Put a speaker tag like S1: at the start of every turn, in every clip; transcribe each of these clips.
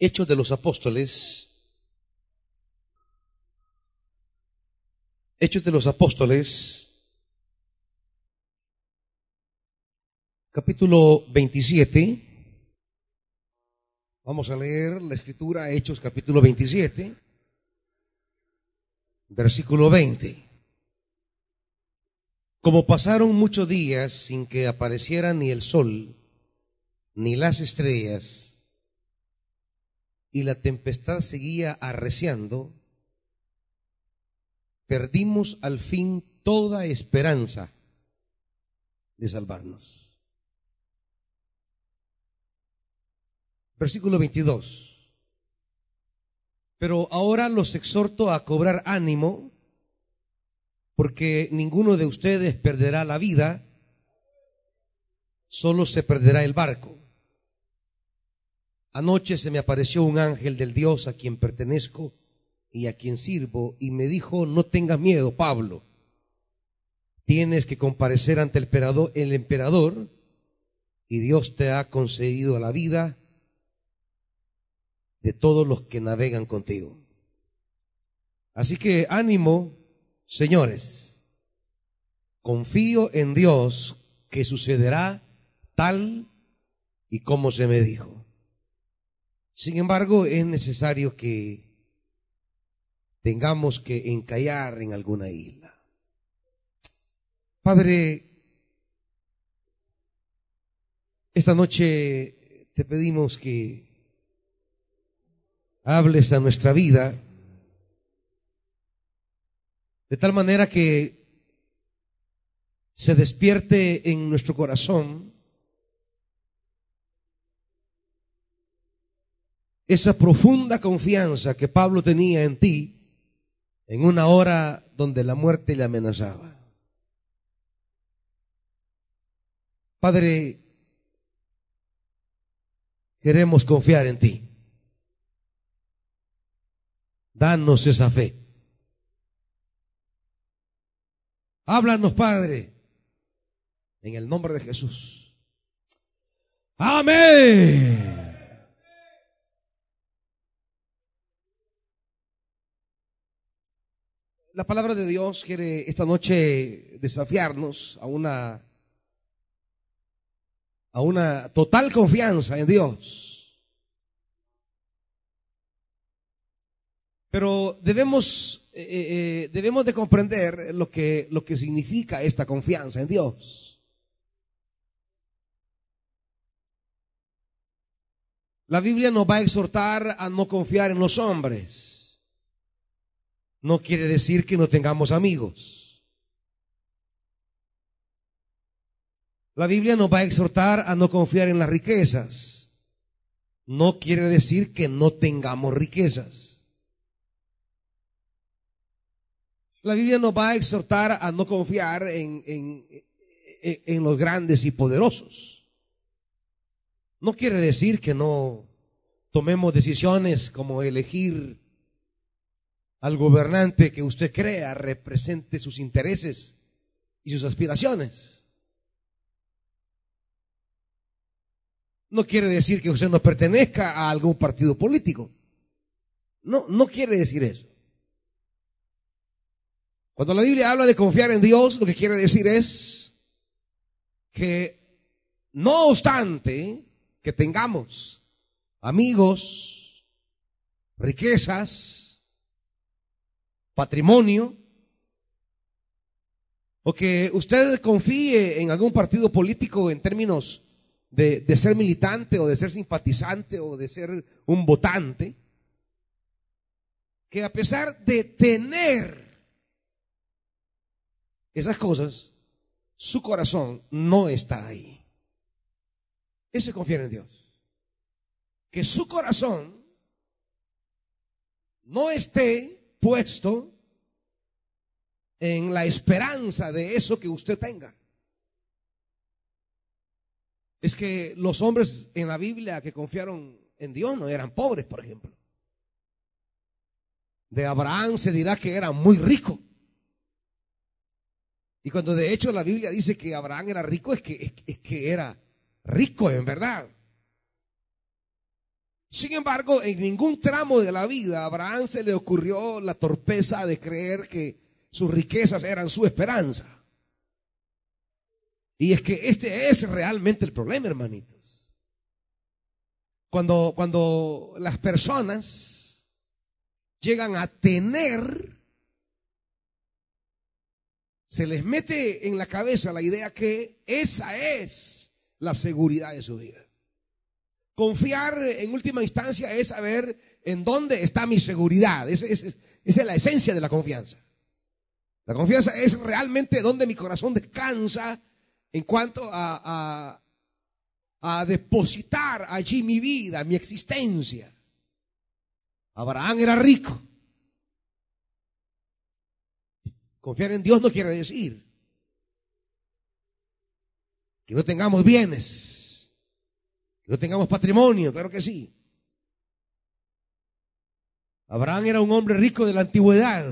S1: Hechos de los Apóstoles. Hechos de los Apóstoles. Capítulo 27. Vamos a leer la escritura Hechos capítulo 27. Versículo 20. Como pasaron muchos días sin que apareciera ni el sol, ni las estrellas, y la tempestad seguía arreciando, perdimos al fin toda esperanza de salvarnos. Versículo 22. Pero ahora los exhorto a cobrar ánimo, porque ninguno de ustedes perderá la vida, solo se perderá el barco. Anoche se me apareció un ángel del Dios a quien pertenezco y a quien sirvo y me dijo, no tengas miedo, Pablo. Tienes que comparecer ante el emperador, el emperador y Dios te ha concedido la vida de todos los que navegan contigo. Así que ánimo, señores. Confío en Dios que sucederá tal y como se me dijo. Sin embargo, es necesario que tengamos que encallar en alguna isla. Padre, esta noche te pedimos que hables a nuestra vida de tal manera que se despierte en nuestro corazón esa profunda confianza que Pablo tenía en ti en una hora donde la muerte le amenazaba. Padre, queremos confiar en ti. Danos esa fe. Háblanos, Padre, en el nombre de Jesús. Amén. La palabra de Dios quiere esta noche desafiarnos a una a una total confianza en Dios. Pero debemos eh, eh, debemos de comprender lo que lo que significa esta confianza en Dios. La Biblia nos va a exhortar a no confiar en los hombres no quiere decir que no tengamos amigos. La Biblia nos va a exhortar a no confiar en las riquezas. No quiere decir que no tengamos riquezas. La Biblia nos va a exhortar a no confiar en, en, en los grandes y poderosos. No quiere decir que no tomemos decisiones como elegir al gobernante que usted crea represente sus intereses y sus aspiraciones. No quiere decir que usted no pertenezca a algún partido político. No, no quiere decir eso. Cuando la Biblia habla de confiar en Dios, lo que quiere decir es que no obstante que tengamos amigos, riquezas, patrimonio, o que usted confíe en algún partido político en términos de, de, ser militante o de ser simpatizante o de ser un votante, que a pesar de tener esas cosas, su corazón no está ahí. Eso es confiar en Dios. Que su corazón no esté puesto en la esperanza de eso que usted tenga. Es que los hombres en la Biblia que confiaron en Dios no eran pobres, por ejemplo. De Abraham se dirá que era muy rico. Y cuando de hecho la Biblia dice que Abraham era rico, es que, es que era rico en verdad. Sin embargo, en ningún tramo de la vida a Abraham se le ocurrió la torpeza de creer que sus riquezas eran su esperanza. Y es que este es realmente el problema, hermanitos. Cuando, cuando las personas llegan a tener, se les mete en la cabeza la idea que esa es la seguridad de su vida. Confiar en última instancia es saber en dónde está mi seguridad. Esa, es la esencia de la confianza. La confianza es realmente donde mi corazón descansa en cuanto a, a, depositar allí mi vida, mi existencia. Abraham era rico. Confiar en Dios no quiere decir que no tengamos bienes no tengamos patrimonio, claro que sí. Abraham era un hombre rico de la antigüedad,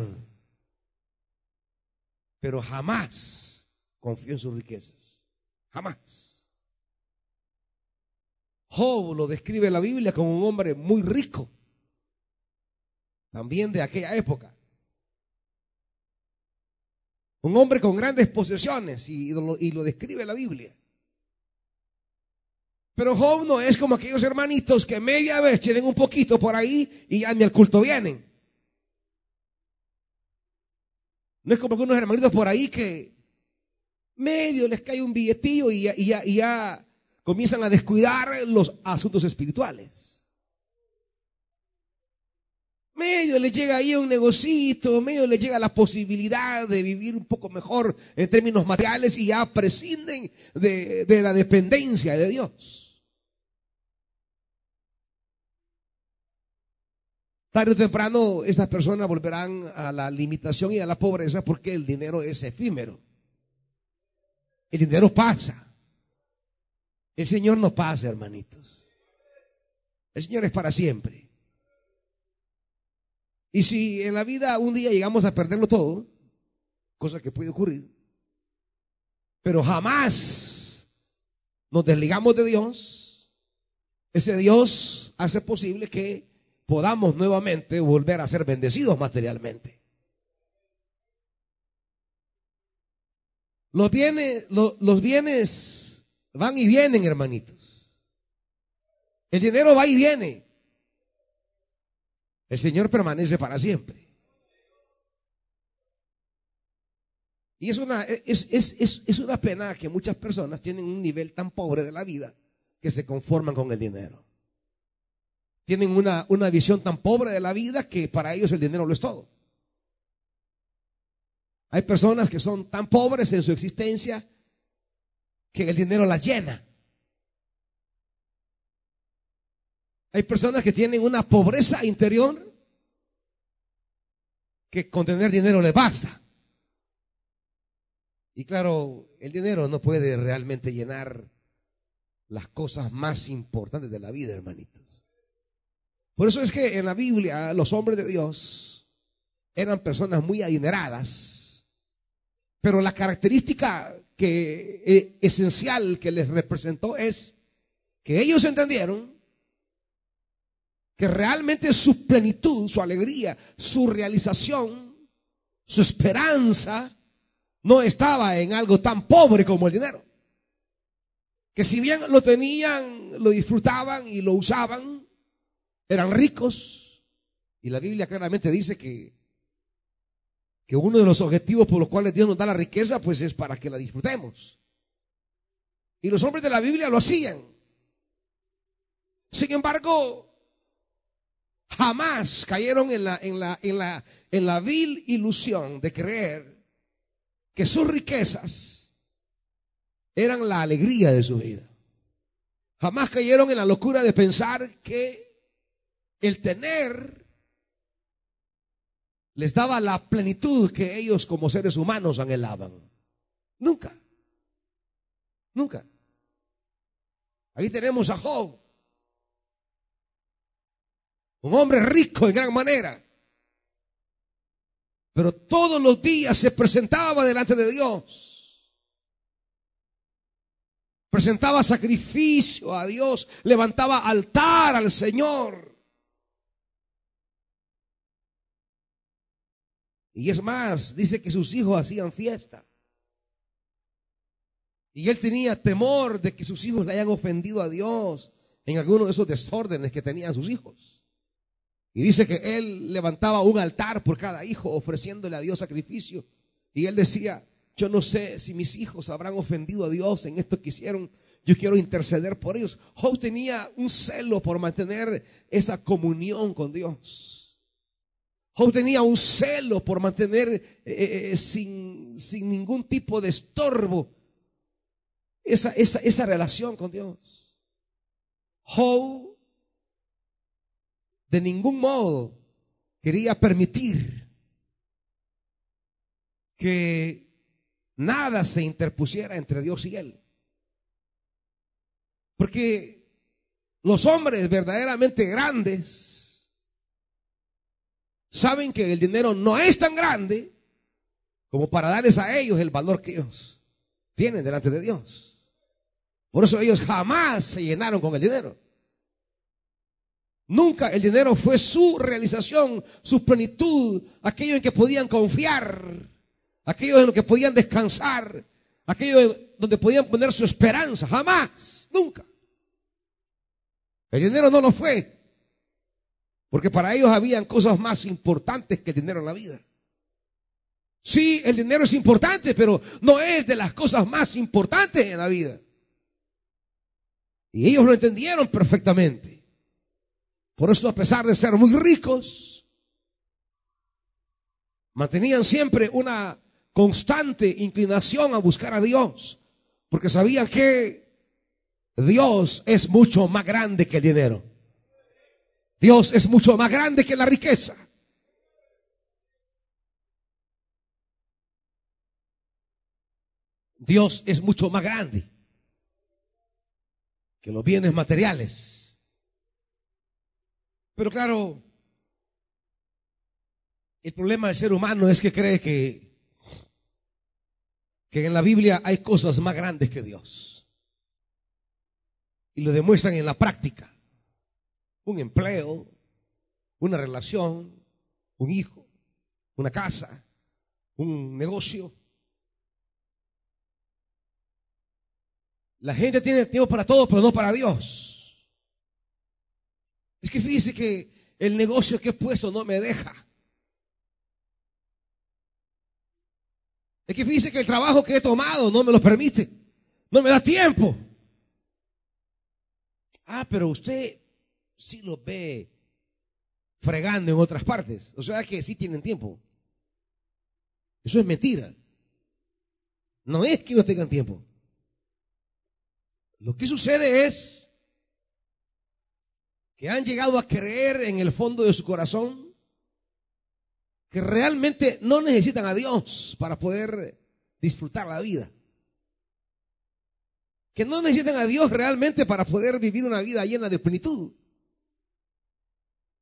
S1: pero jamás confió en sus riquezas. Jamás. Job lo describe la Biblia como un hombre muy rico, también de aquella época. Un hombre con grandes posesiones y lo, y lo describe la Biblia. Pero Job no es como aquellos hermanitos que media vez tienen un poquito por ahí y ya ni al culto vienen. No es como algunos hermanitos por ahí que medio les cae un billetillo y ya, comienzan a descuidar los asuntos espirituales. Medio les llega ahí un negocito, medio les llega la posibilidad de vivir un poco mejor en términos materiales y ya prescinden de, de la dependencia de Dios. Tarde o temprano esas personas volverán a la limitación y a la pobreza porque el dinero es efímero. El dinero pasa. El Señor no pasa, hermanitos. El Señor es para siempre. Y si en la vida un día llegamos a perderlo todo, cosa que puede ocurrir, pero jamás nos desligamos de Dios, ese Dios hace posible que podamos nuevamente volver a ser bendecidos materialmente. Los bienes, los, bienes van y vienen, hermanitos. El dinero va y viene. El Señor permanece para siempre. Y es una, es, es, una pena que muchas personas tienen un nivel tan pobre de la vida que se conforman con el dinero tienen una, una visión tan pobre de la vida que para ellos el dinero lo es todo. Hay personas que son tan pobres en su existencia que el dinero las llena. Hay personas que tienen una pobreza interior que con tener dinero les basta. Y claro, el dinero no puede realmente llenar las cosas más importantes de la vida, hermanitos. Por eso es que en la Biblia los hombres de Dios eran personas muy adineradas, pero la característica que, eh, esencial que les representó es que ellos entendieron que realmente su plenitud, su alegría, su realización, su esperanza no estaba en algo tan pobre como el dinero. Que si bien lo tenían, lo disfrutaban y lo usaban, eran ricos. Y la Biblia claramente dice que, que uno de los objetivos por los cuales Dios nos da la riqueza, pues es para que la disfrutemos. Y los hombres de la Biblia lo hacían. Sin embargo, jamás cayeron en la, en la, en la, en la vil ilusión de creer que sus riquezas eran la alegría de su vida. Jamás cayeron en la locura de pensar que el tener les daba la plenitud que ellos como seres humanos anhelaban. Nunca. Nunca. Ahí tenemos a Job. Un hombre rico en gran manera. Pero todos los días se presentaba delante de Dios presentaba sacrificio a Dios, levantaba altar al Señor. Y es más, dice que sus hijos hacían fiesta. Y él tenía temor de que sus hijos le hayan ofendido a Dios en alguno de esos desórdenes que tenían sus hijos. Y dice que él levantaba un altar por cada hijo ofreciéndole a Dios sacrificio. Y él decía, yo no sé si mis hijos habrán ofendido a Dios en esto que hicieron. Yo quiero interceder por ellos. Job tenía un celo por mantener esa comunión con Dios. Job tenía un celo por mantener eh, eh, eh, sin, sin, ningún tipo de estorbo esa, esa, esa relación con Dios. Job de ningún modo quería permitir que nada se interpusiera entre Dios y él. Porque los hombres verdaderamente grandes saben que el dinero no es tan grande como para darles a ellos el valor que ellos tienen delante de Dios. Por eso ellos jamás se llenaron con el dinero. Nunca el dinero fue su realización, su plenitud, aquello en que podían confiar, aquello en lo que podían descansar, aquello donde podían poner su esperanza. Jamás, nunca. El dinero no lo fue. Porque para ellos habían cosas más importantes que el dinero en la vida. Sí, el dinero es importante, pero no es de las cosas más importantes en la vida. Y ellos lo entendieron perfectamente. Por eso, a pesar de ser muy ricos, mantenían siempre una constante inclinación a buscar a Dios, porque sabían que Dios es mucho más grande que el dinero. Dios es mucho más grande que la riqueza. Dios es mucho más grande que los bienes materiales. Pero claro, el problema del ser humano es que cree que, que en la Biblia hay cosas más grandes que Dios. Y lo demuestran en la práctica un empleo, una relación, un hijo, una casa, un negocio. La gente tiene tiempo para todo, pero no para Dios. Es que fíjese que el negocio que he puesto no me deja. Es que fíjese que el trabajo que he tomado no me lo permite. No me da tiempo. Ah, pero usted si lo ve fregando en otras partes. O sea que sí tienen tiempo. Eso es mentira. No es que no tengan tiempo. Lo que sucede es que han llegado a creer en el fondo de su corazón que realmente no necesitan a Dios para poder disfrutar la vida. Que no necesitan a Dios realmente para poder vivir una vida llena de plenitud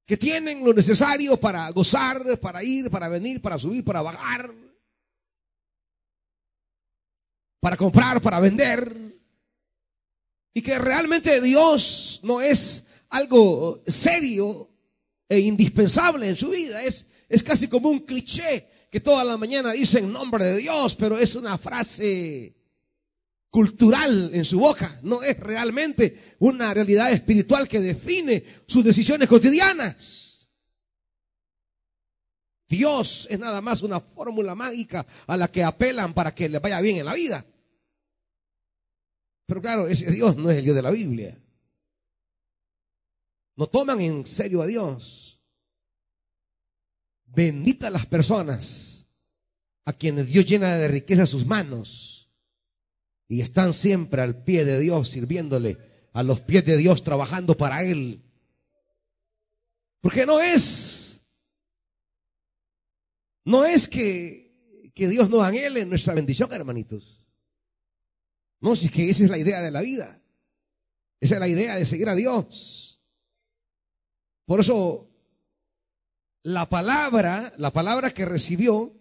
S1: que tienen lo necesario para gozar, para ir, para venir, para subir, para bajar, para comprar, para vender, y que realmente Dios no es algo serio e indispensable en su vida, es, es casi como un cliché que toda la mañana dicen nombre de Dios, pero es una frase cultural en su boca, no es realmente una realidad espiritual que define sus decisiones cotidianas. Dios es nada más una fórmula mágica a la que apelan para que les vaya bien en la vida. Pero claro, ese Dios no es el Dios de la Biblia. No toman en serio a Dios. Bendita las personas a quienes Dios llena de riqueza sus manos y están siempre al pie de Dios, sirviéndole, a los pies de Dios, trabajando para Él. Porque no es, no es que, que Dios nos anhele nuestra bendición, hermanitos. No, si es que esa es la idea de la vida. Esa es la idea de seguir a Dios. Por eso, la palabra, la palabra que recibió,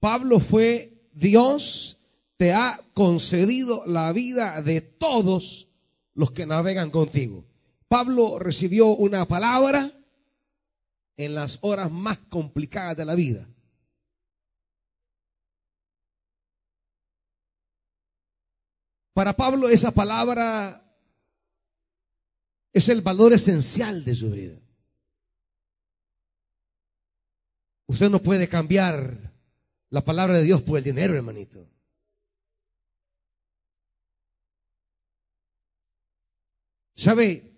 S1: Pablo fue Dios te ha concedido la vida de todos los que navegan contigo. Pablo recibió una palabra en las horas más complicadas de la vida. Para Pablo esa palabra es el valor esencial de su vida. Usted no puede cambiar la palabra de Dios por el dinero, hermanito. ¿Sabe?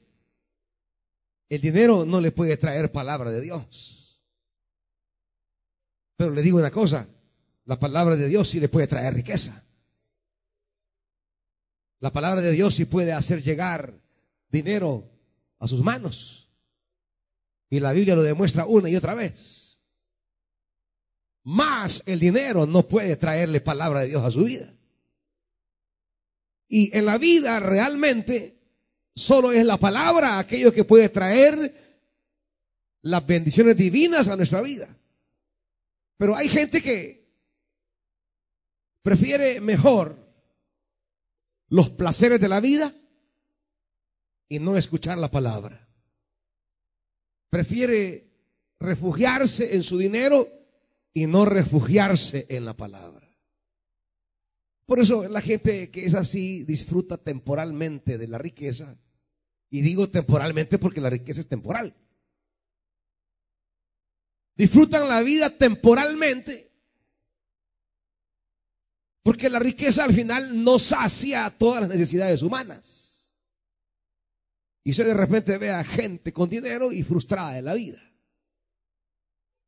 S1: El dinero no le puede traer palabra de Dios. Pero le digo una cosa, la palabra de Dios sí le puede traer riqueza. La palabra de Dios sí puede hacer llegar dinero a sus manos. Y la Biblia lo demuestra una y otra vez. Más el dinero no puede traerle palabra de Dios a su vida. Y en la vida realmente solo es la palabra aquello que puede traer las bendiciones divinas a nuestra vida. Pero hay gente que prefiere mejor los placeres de la vida y no escuchar la palabra. Prefiere refugiarse en su dinero y no refugiarse en la palabra. Por eso la gente que es así disfruta temporalmente de la riqueza. Y digo temporalmente porque la riqueza es temporal. Disfrutan la vida temporalmente porque la riqueza al final no sacia todas las necesidades humanas. Y usted de repente ve a gente con dinero y frustrada de la vida.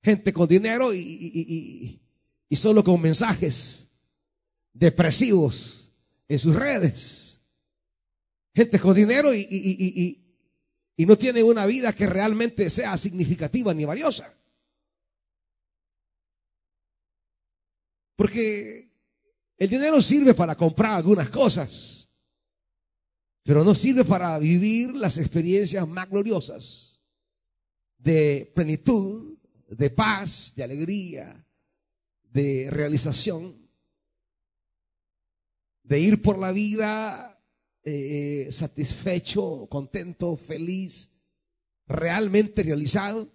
S1: Gente con dinero y, y, solo con mensajes depresivos en sus redes. Gente con dinero y, y no tiene una vida que realmente sea significativa ni valiosa. Porque el dinero sirve para comprar algunas cosas pero no sirve para vivir las experiencias más gloriosas de plenitud, de paz, de alegría, de realización, de ir por la vida eh, satisfecho, contento, feliz, realmente realizado.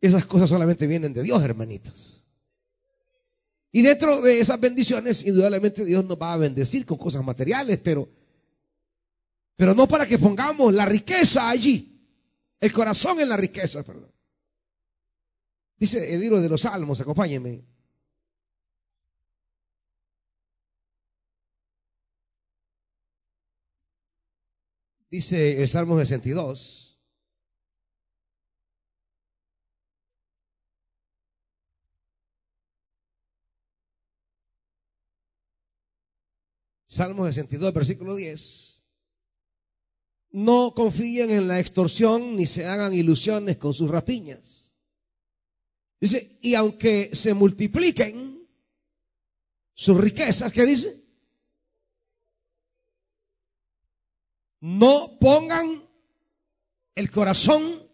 S1: Esas cosas solamente vienen de Dios, hermanitos. Y dentro de esas bendiciones, indudablemente Dios nos va a bendecir con cosas materiales, pero pero no para que pongamos la riqueza allí. El corazón en la riqueza, perdón. Dice el libro de los Salmos, acompáñenme. Dice el Salmo 62. Salmo 62, versículo 10 no confíen en la extorsión ni se hagan ilusiones con sus rapiñas. Dice, y aunque se multipliquen sus riquezas, ¿qué dice? No pongan el corazón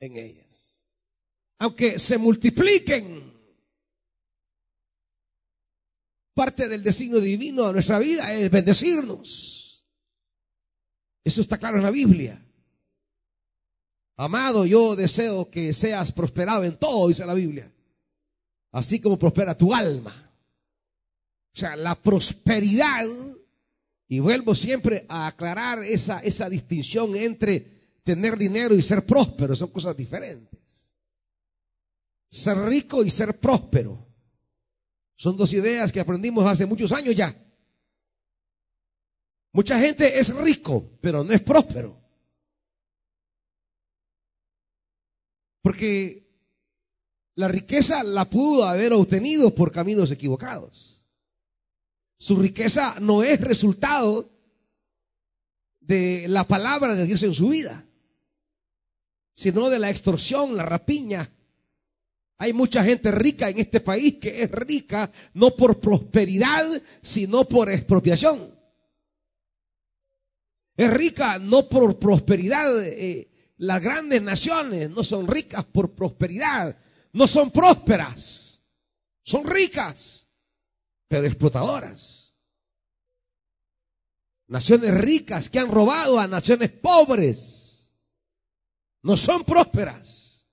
S1: en ellas. Aunque se multipliquen, parte del destino divino de nuestra vida es bendecirnos. Eso está claro en la Biblia. Amado, yo deseo que seas prosperado en todo, dice la Biblia. Así como prospera tu alma. O sea, la prosperidad, y vuelvo siempre a aclarar esa, esa distinción entre tener dinero y ser próspero, son cosas diferentes. Ser rico y ser próspero. Son dos ideas que aprendimos hace muchos años ya. Mucha gente es rico, pero no es próspero. Porque la riqueza la pudo haber obtenido por caminos equivocados. Su riqueza no es resultado de la palabra de Dios en su vida, sino de la extorsión, la rapiña. Hay mucha gente rica en este país que es rica no por prosperidad, sino por expropiación. Es rica no por prosperidad. Eh, las grandes naciones no son ricas por prosperidad. No son prósperas. Son ricas. Pero explotadoras. Naciones ricas que han robado a naciones pobres. No son prósperas.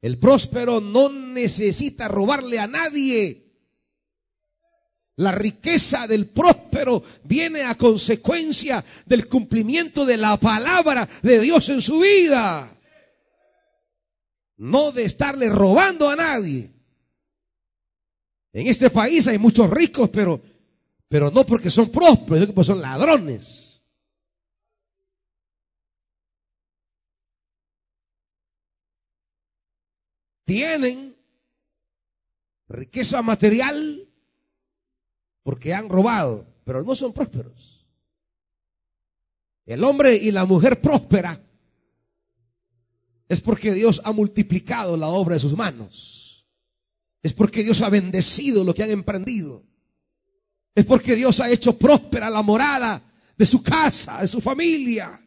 S1: El próspero no necesita robarle a nadie. La riqueza del próspero viene a consecuencia del cumplimiento de la palabra de Dios en su vida. No de estarle robando a nadie. En este país hay muchos ricos, pero, pero no porque son prósperos, sino porque son ladrones. Tienen riqueza material porque han robado, pero no son prósperos. El hombre y la mujer próspera es porque Dios ha multiplicado la obra de sus manos. Es porque Dios ha bendecido lo que han emprendido. Es porque Dios ha hecho próspera la morada de su casa, de su familia.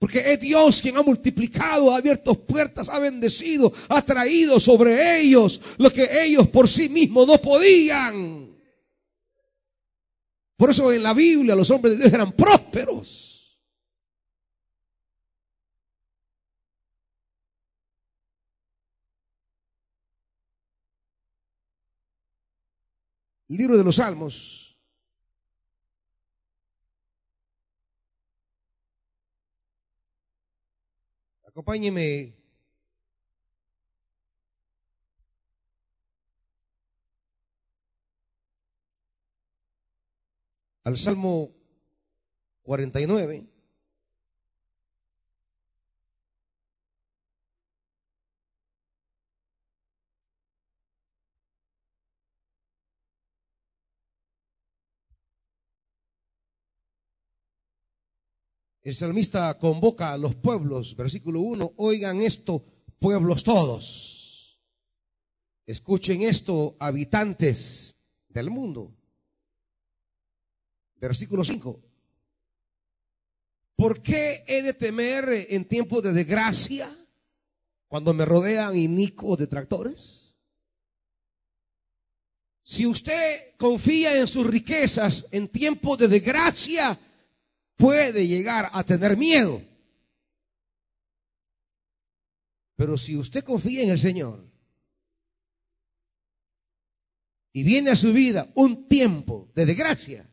S1: Porque es Dios quien ha multiplicado, ha abierto puertas, ha bendecido, ha traído sobre ellos lo que ellos por sí mismos no podían. Por eso en la Biblia los hombres de Dios eran prósperos. Libro de los Salmos. Acompáñeme. Al Salmo 49. El salmista convoca a los pueblos, versículo 1, oigan esto, pueblos todos. Escuchen esto, habitantes del mundo. Versículo 5. ¿Por qué he de temer en tiempo de desgracia cuando me rodean inicuos detractores? Si usted confía en sus riquezas en tiempo de desgracia, puede llegar a tener miedo. Pero si usted confía en el Señor y viene a su vida un tiempo de desgracia,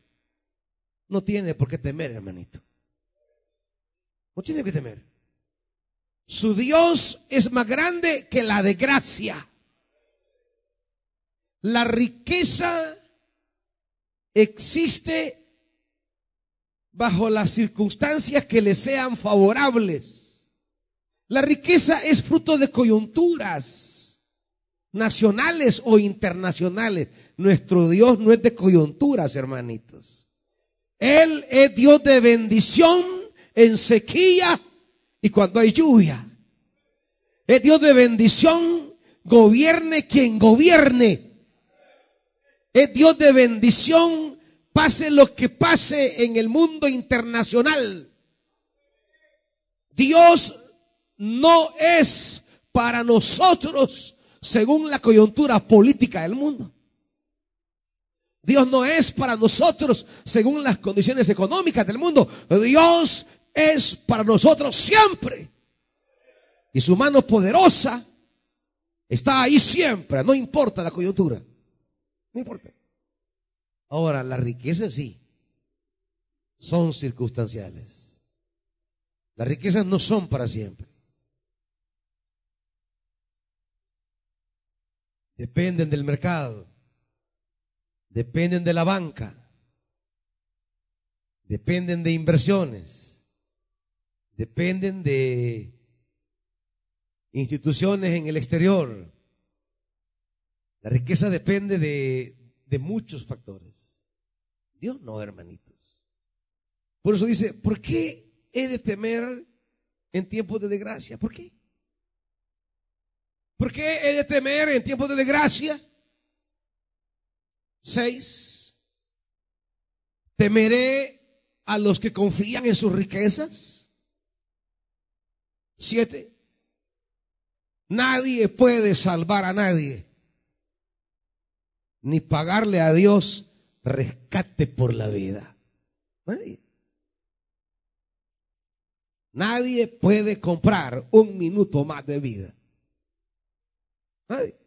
S1: no tiene por qué temer, hermanito. No tiene que temer. Su Dios es más grande que la desgracia. La riqueza existe bajo las circunstancias que le sean favorables. La riqueza es fruto de coyunturas nacionales o internacionales. Nuestro Dios no es de coyunturas, hermanitos. Él es Dios de bendición en sequía y cuando hay lluvia. Es Dios de bendición, gobierne quien gobierne. Es Dios de bendición pase lo que pase en el mundo internacional. Dios no es para nosotros según la coyuntura política del mundo. Dios no es para nosotros según las condiciones económicas del mundo. Dios es para nosotros siempre. Y su mano poderosa está ahí siempre, no importa la coyuntura. No importa. Ahora, las riquezas sí, son circunstanciales. Las riquezas no son para siempre. Dependen del mercado, dependen de la banca, dependen de inversiones, dependen de instituciones en el exterior. La riqueza depende de, de muchos factores. Dios no, hermanitos. Por eso dice, ¿por qué he de temer en tiempos de desgracia? ¿Por qué? ¿Por qué he de temer en tiempos de desgracia? Seis. Temeré a los que confían en sus riquezas. Siete. Nadie puede salvar a nadie. ni pagarle a Dios rescate por la vida. Nadie. Nadie puede comprar un minuto más de vida. Nadie.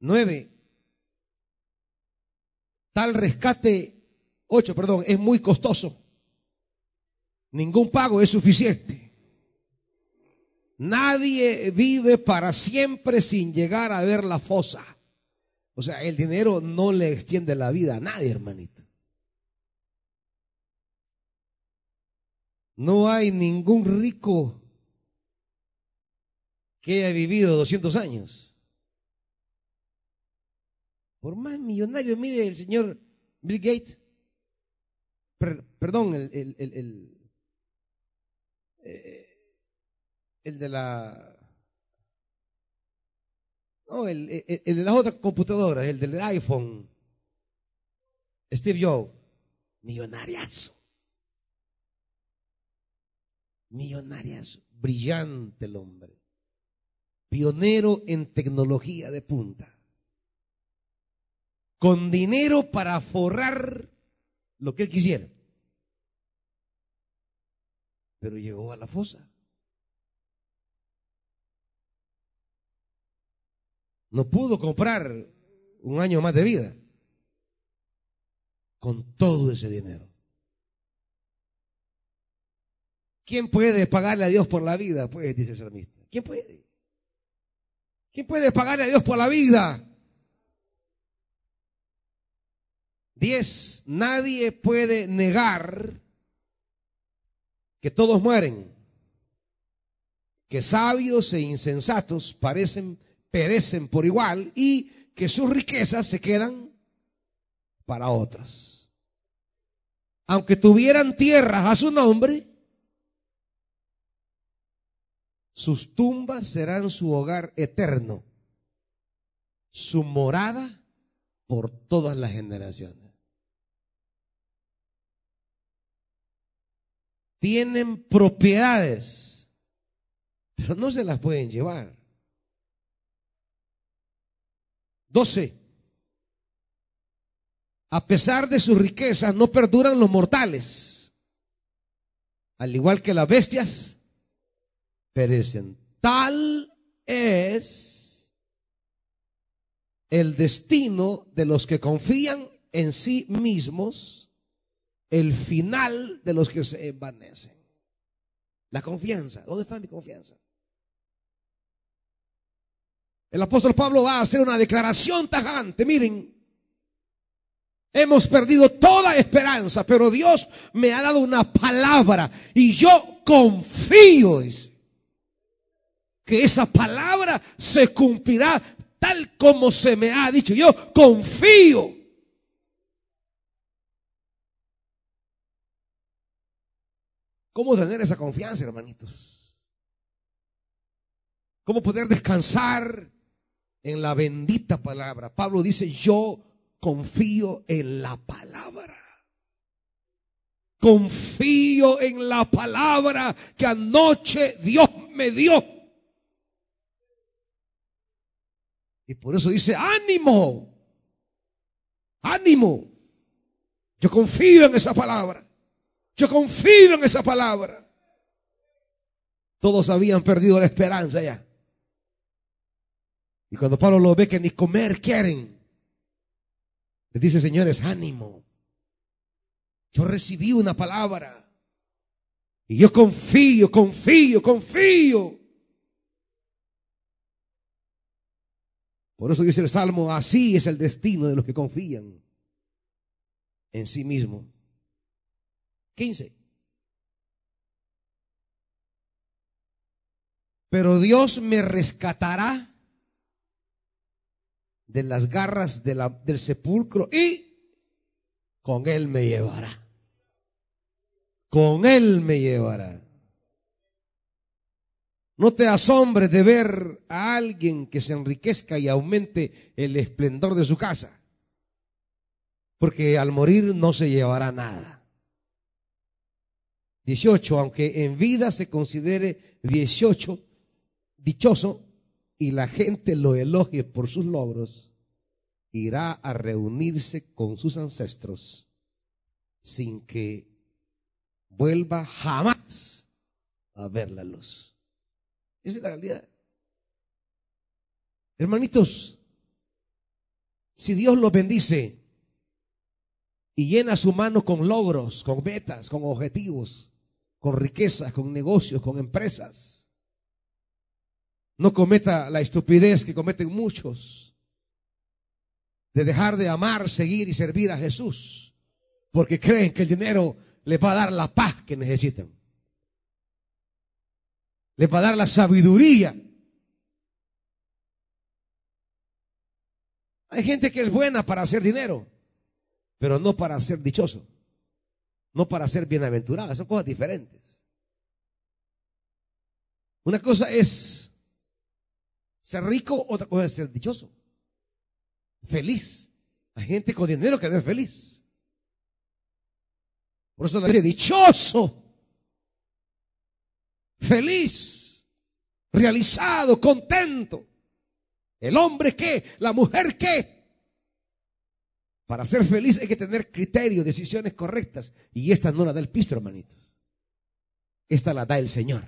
S1: Nueve. Tal rescate, ocho, perdón, es muy costoso. Ningún pago es suficiente. Nadie vive para siempre sin llegar a ver la fosa. O sea, el dinero no le extiende la vida a nadie, hermanito. No hay ningún rico que haya vivido 200 años. Por más millonario, mire el señor Bill Gates, perdón, el, el, el, eh, el, de la... No, el, el, de las otras computadoras, el del iPhone. Steve Jobs, millonariazo. Millonariazo, brillante el hombre. Pionero en tecnología de punta con dinero para forrar lo que él quisiera. Pero llegó a la fosa. No pudo comprar un año más de vida con todo ese dinero. ¿Quién puede pagarle a Dios por la vida? Pues, dice el salmista. ¿Quién puede? ¿Quién puede pagarle a Dios por la vida? Diez, nadie puede negar que todos mueren, que sabios e insensatos parecen, perecen por igual y que sus riquezas se quedan para otros. Aunque tuvieran tierras a su nombre, sus tumbas serán su hogar eterno, su morada por todas las generaciones. tienen propiedades, pero no se las pueden llevar. 12. A pesar de sus riquezas, no perduran los mortales. Al igual que las bestias, perecen. Tal es el destino de los que confían en sí mismos el final de los que se envanecen. La confianza. ¿Dónde está mi confianza? El apóstol Pablo va a hacer una declaración tajante. Miren, hemos perdido toda esperanza, pero Dios me ha dado una palabra y yo confío, que esa palabra se cumplirá tal como se me ha dicho. Yo confío. ¿Cómo tener esa confianza, hermanitos? ¿Cómo poder descansar en la bendita palabra? Pablo dice, yo confío en la palabra. Confío en la palabra que anoche Dios me dio. Y por eso dice, ánimo, ánimo. Yo confío en esa palabra. Yo confío en esa palabra. Todos habían perdido la esperanza ya. Y cuando Pablo lo ve que ni comer quieren, le dice, señores, ánimo. Yo recibí una palabra. Y yo confío, confío, confío. Por eso dice el Salmo, así es el destino de los que confían en sí mismos. 15. Pero Dios me rescatará de las garras del sepulcro y con Él me llevará. Con Él me llevará. No te asombres de ver a alguien que se enriquezca y aumente el esplendor de su casa, porque al morir no se llevará nada. 18, aunque en vida se considere 18 dichoso y la gente lo elogie por sus logros, irá a reunirse con sus ancestros sin que vuelva jamás a ver la luz. Esa es la realidad. Hermanitos, si Dios los bendice y llena su mano con logros, con metas, con objetivos, con riquezas, con negocios, con empresas, no cometa la estupidez que cometen muchos de dejar de amar, seguir y servir a Jesús porque creen que el dinero les va a dar la paz que necesitan. Les va a dar la sabiduría. Hay gente que es buena para hacer dinero, pero no para ser dichoso, no para ser bienaventurada, son cosas diferentes. Una cosa es ser rico, otra cosa es ser dichoso, feliz. Hay gente con dinero que no es feliz. Por eso le dice dichoso, feliz, realizado, contento. El hombre qué, la mujer qué. Para ser feliz hay que tener criterio, decisiones correctas. Y esta no la da el pistro, hermanitos. Esta la da el Señor.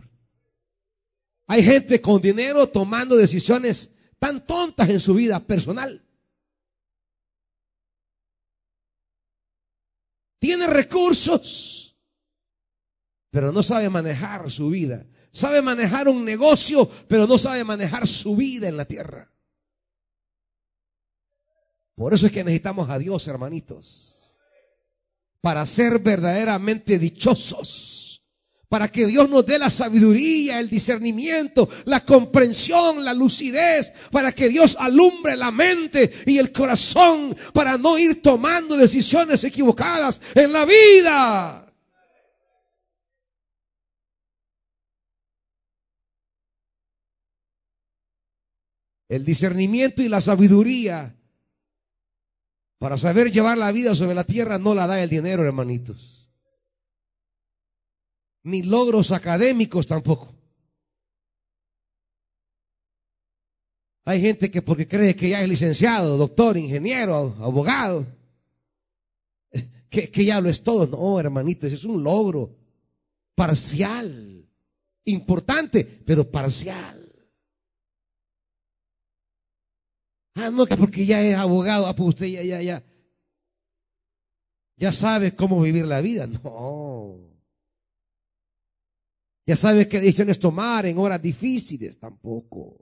S1: Hay gente con dinero tomando decisiones tan tontas en su vida personal. tiene recursos, pero no sabe manejar su vida. Sabe manejar un negocio, pero no sabe manejar su vida en la tierra. Por eso es que necesitamos a Dios, hermanitos, para ser verdaderamente dichosos para que Dios nos dé la sabiduría, el discernimiento, la comprensión, la lucidez, para que Dios alumbre la mente y el corazón, para no ir tomando decisiones equivocadas en la vida. El discernimiento y la sabiduría para saber llevar la vida sobre la tierra no la da el dinero, hermanitos ni logros académicos tampoco. Hay gente que porque cree que ya es licenciado, doctor, ingeniero, abogado, que, ya lo es todo. No, hermanitos, es un logro parcial, importante, pero parcial. Ah, no, que porque ya es abogado, ah, pues usted ya, ya, ya, ya sabe cómo vivir la vida. No. Ya sabes qué decisiones tomar en horas difíciles tampoco.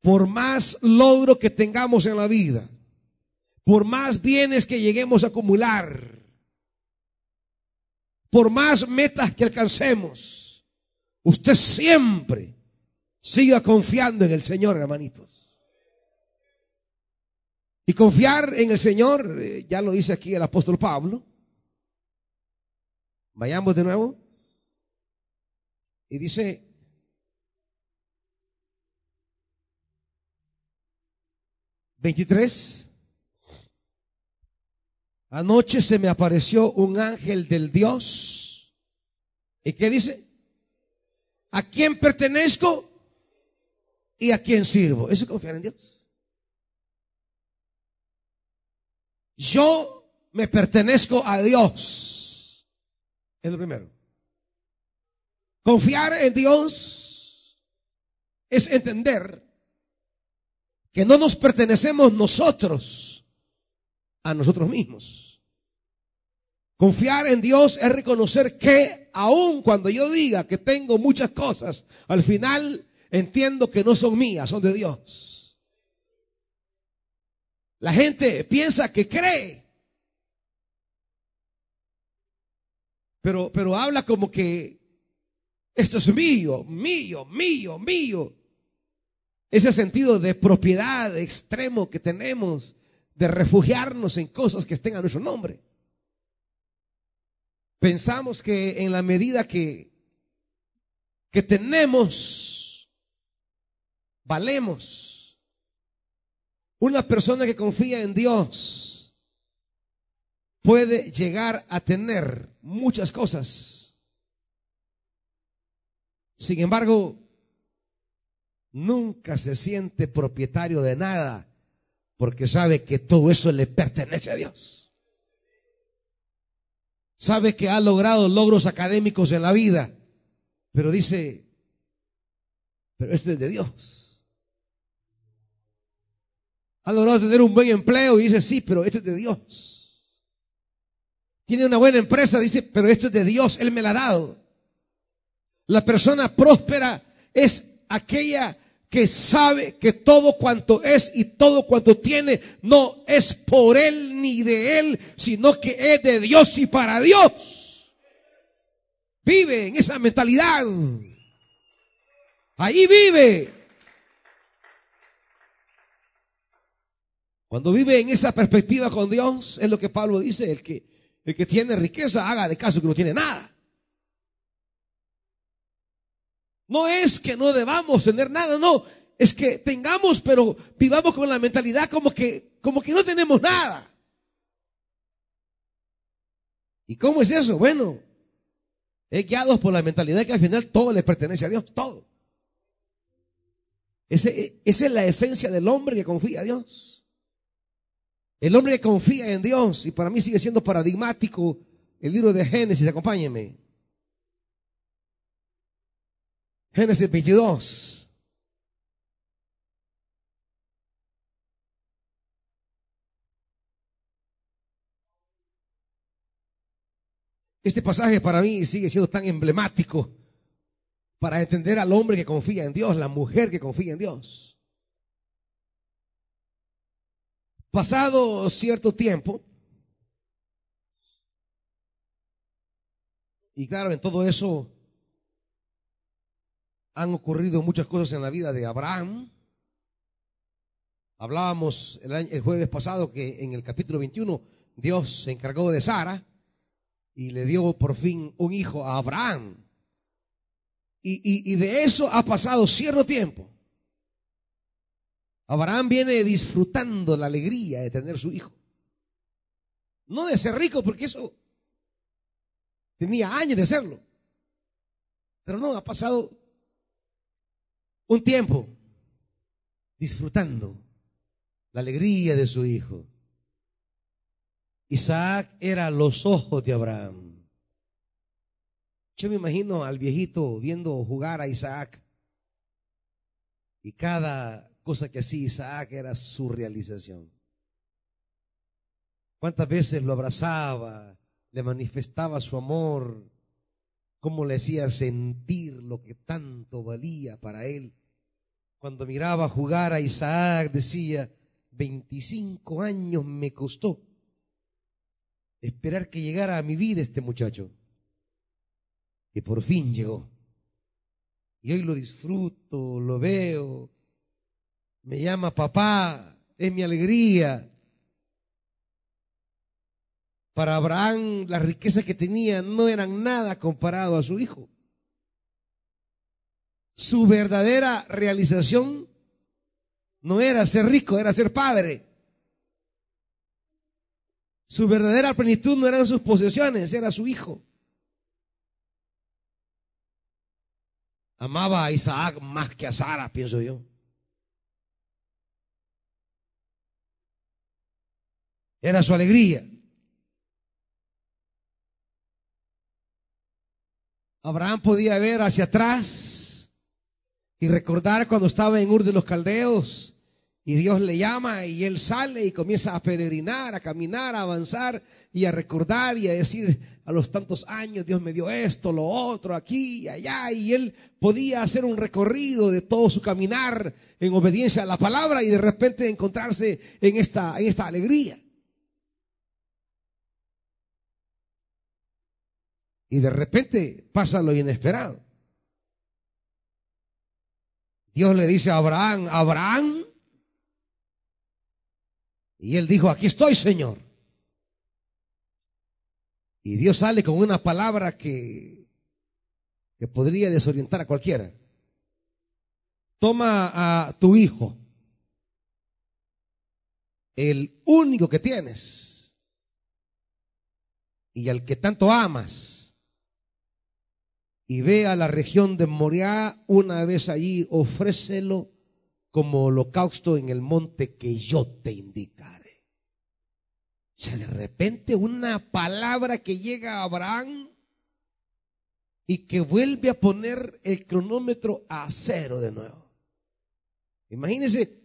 S1: Por más logro que tengamos en la vida, por más bienes que lleguemos a acumular, por más metas que alcancemos, usted siempre siga confiando en el Señor, hermanitos. Y confiar en el Señor, eh, ya lo dice aquí el apóstol Pablo, Vayamos de nuevo. Y dice, veintitrés. Anoche se me apareció un ángel del Dios. ¿Y qué dice? ¿A quién pertenezco y a quién sirvo? Eso es confiar en Dios. Yo me pertenezco a Dios. Es lo primero. Confiar en Dios es entender que no nos pertenecemos nosotros a nosotros mismos. Confiar en Dios es reconocer que aun cuando yo diga que tengo muchas cosas, al final entiendo que no son mías, son de Dios. La gente piensa que cree pero, pero habla como que esto es mío, mío, mío, mío. Ese sentido de propiedad extremo que tenemos de refugiarnos en cosas que estén a nuestro nombre. Pensamos que en la medida que, que tenemos, valemos. Una persona que confía en Dios puede llegar a tener muchas cosas. Sin embargo, nunca se siente propietario de nada porque sabe que todo eso le pertenece a Dios. Sabe que ha logrado logros académicos en la vida, pero dice, pero esto es de Dios. Ha logrado tener un buen empleo y dice, sí, pero esto es de Dios. Tiene una buena empresa, dice, pero esto es de Dios, Él me la ha dado. La persona próspera es aquella que sabe que todo cuanto es y todo cuanto tiene no es por él ni de él, sino que es de Dios y para Dios. Vive en esa mentalidad. Ahí vive. Cuando vive en esa perspectiva con Dios, es lo que Pablo dice, el que, el que tiene riqueza haga de caso que no tiene nada. No es que no debamos tener nada, no. Es que tengamos, pero vivamos con la mentalidad como que, como que no tenemos nada. ¿Y cómo es eso? Bueno, es guiados por la mentalidad que al final todo le pertenece a Dios, todo. Ese, esa es la esencia del hombre que confía a Dios. El hombre que confía en Dios, y para mí sigue siendo paradigmático el libro de Génesis, acompáñenme. Génesis 22. Este pasaje para mí sigue siendo tan emblemático para entender al hombre que confía en Dios, la mujer que confía en Dios. Pasado cierto tiempo, y claro, en todo eso han ocurrido muchas cosas en la vida de Abraham. Hablábamos el, jueves pasado que en el capítulo 21 Dios se encargó de Sara y le dio por fin un hijo a Abraham. Y, y de eso ha pasado cierto tiempo. Abraham viene disfrutando la alegría de tener su hijo. No de ser rico, porque eso tenía años de serlo. Pero no, ha pasado un tiempo disfrutando la alegría de su hijo. Isaac era los ojos de Abraham. Yo me imagino al viejito viendo jugar a Isaac y cada cosa que hacía Isaac era su realización. ¿Cuántas veces lo abrazaba, le manifestaba su amor, cómo le hacía sentir lo que tanto valía para él. Cuando miraba jugar a Isaac decía, 25 años me costó esperar que llegara a mi vida este muchacho. Y por fin llegó. Y hoy lo disfruto, lo veo, me llama papá, es mi alegría. Para Abraham las riquezas que tenía no eran nada comparado a su hijo. Su verdadera realización no era ser rico, era ser padre. Su verdadera plenitud no eran sus posesiones, era su hijo. Amaba a Isaac más que a Sara, pienso yo. Era su alegría. Abraham podía ver hacia atrás y recordar cuando estaba en Ur de los Caldeos y Dios le llama y él sale y comienza a peregrinar, a caminar, a avanzar y a recordar y a decir a los tantos años Dios me dio esto, lo otro, aquí y allá y él podía hacer un recorrido de todo su caminar en obediencia a la palabra y de repente encontrarse en esta, en esta alegría. Y de repente pasa lo inesperado. Dios le dice a Abraham, Abraham. Y él dijo, aquí estoy, Señor. Y Dios sale con una palabra que, que podría desorientar a cualquiera. Toma a tu hijo, el único que tienes, y al que tanto amas, y ve a la región de Moriah una vez allí, ofrécelo como holocausto en el monte que yo te indicaré. O sea, de repente una palabra que llega a Abraham y que vuelve a poner el cronómetro a cero de nuevo. Imagínense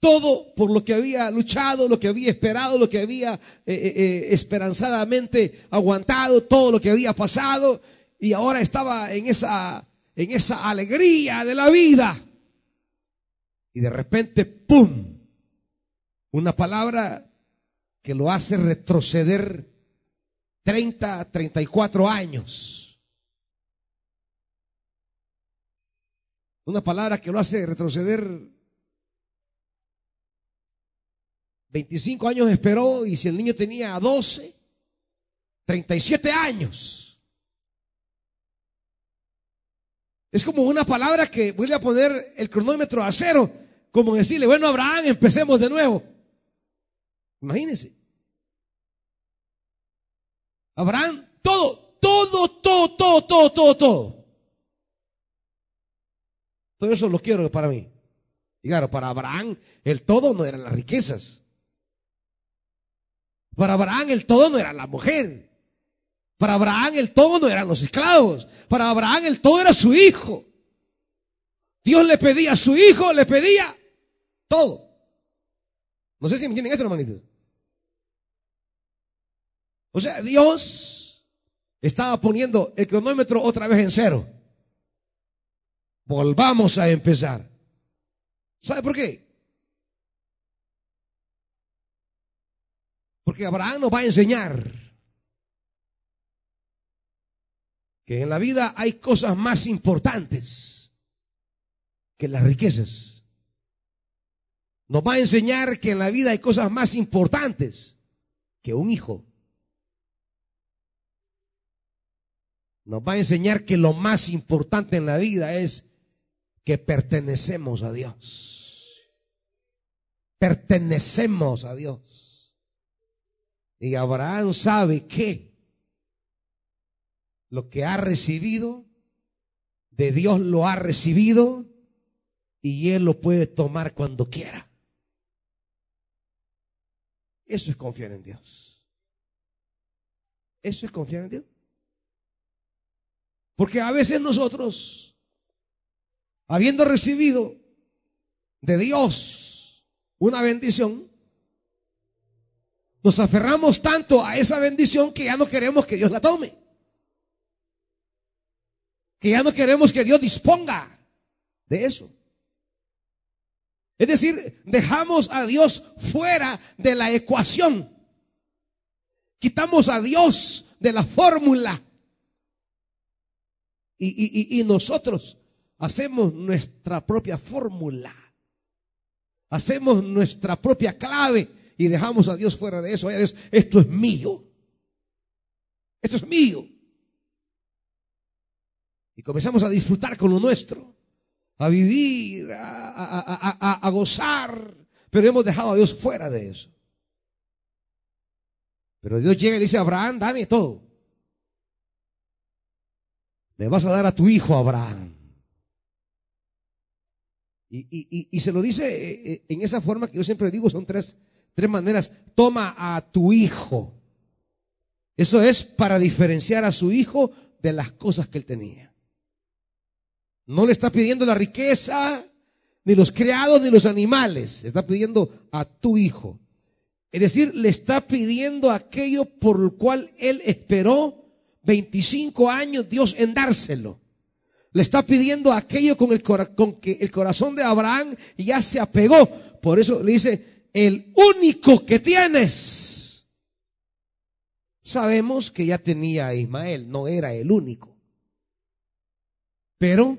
S1: todo por lo que había luchado, lo que había esperado, lo que había eh, eh, eh, esperanzadamente aguantado, todo lo que había pasado, y ahora estaba en esa, en esa alegría de la vida. Y de repente, ¡pum! Una palabra que lo hace retroceder 30, 34 años. Una palabra que lo hace retroceder 25 años esperó y si el niño tenía 12, 37 años. Es como una palabra que vuelve a poner el cronómetro a cero, como decirle, bueno, Abraham, empecemos de nuevo. Imagínense. Abraham, todo, todo, todo, todo, todo, todo, todo. Todo eso lo quiero para mí. Y claro, para Abraham el todo no eran las riquezas. Para Abraham el todo no era la mujer. Para Abraham el todo no eran los esclavos. Para Abraham el todo era su hijo. Dios le pedía a su hijo, le pedía todo. No sé si me entienden esto, hermanitos. O sea, Dios estaba poniendo el cronómetro otra vez en cero. Volvamos a empezar. ¿Sabe por qué? Porque Abraham nos va a enseñar que en la vida hay cosas más importantes que las riquezas. Nos va a enseñar que en la vida hay cosas más importantes que un hijo. Nos va a enseñar que lo más importante en la vida es que pertenecemos a Dios. Pertenecemos a Dios. Y Abraham sabe que lo que ha recibido, de Dios lo ha recibido y él lo puede tomar cuando quiera. Eso es confiar en Dios. Eso es confiar en Dios. Porque a veces nosotros, habiendo recibido de Dios una bendición, nos aferramos tanto a esa bendición que ya no queremos que Dios la tome. Que ya no queremos que Dios disponga de eso. Es decir, dejamos a Dios fuera de la ecuación. Quitamos a Dios de la fórmula. Y, y, nosotros hacemos nuestra propia fórmula. Hacemos nuestra propia clave y dejamos a Dios fuera de eso. esto es mío. Esto es mío. Y comenzamos a disfrutar con lo nuestro, a vivir, a, gozar, pero hemos dejado a Dios fuera de eso. Pero Dios llega y dice a Abraham, dame todo. Me vas a dar a tu hijo Abraham. Y, y, se lo dice eh, eh, en esa forma que yo siempre digo, son tres, Tres maneras. Toma a tu hijo. Eso es para diferenciar a su hijo de las cosas que él tenía. No le está pidiendo la riqueza, ni los criados, ni los animales. Le está pidiendo a tu hijo. Es decir, le está pidiendo aquello por lo cual él esperó 25 años Dios en dárselo. Le está pidiendo aquello con, el, con que el corazón de Abraham ya se apegó. Por eso le dice, el único que tienes. Sabemos que ya tenía a Ismael, no era el único. Pero,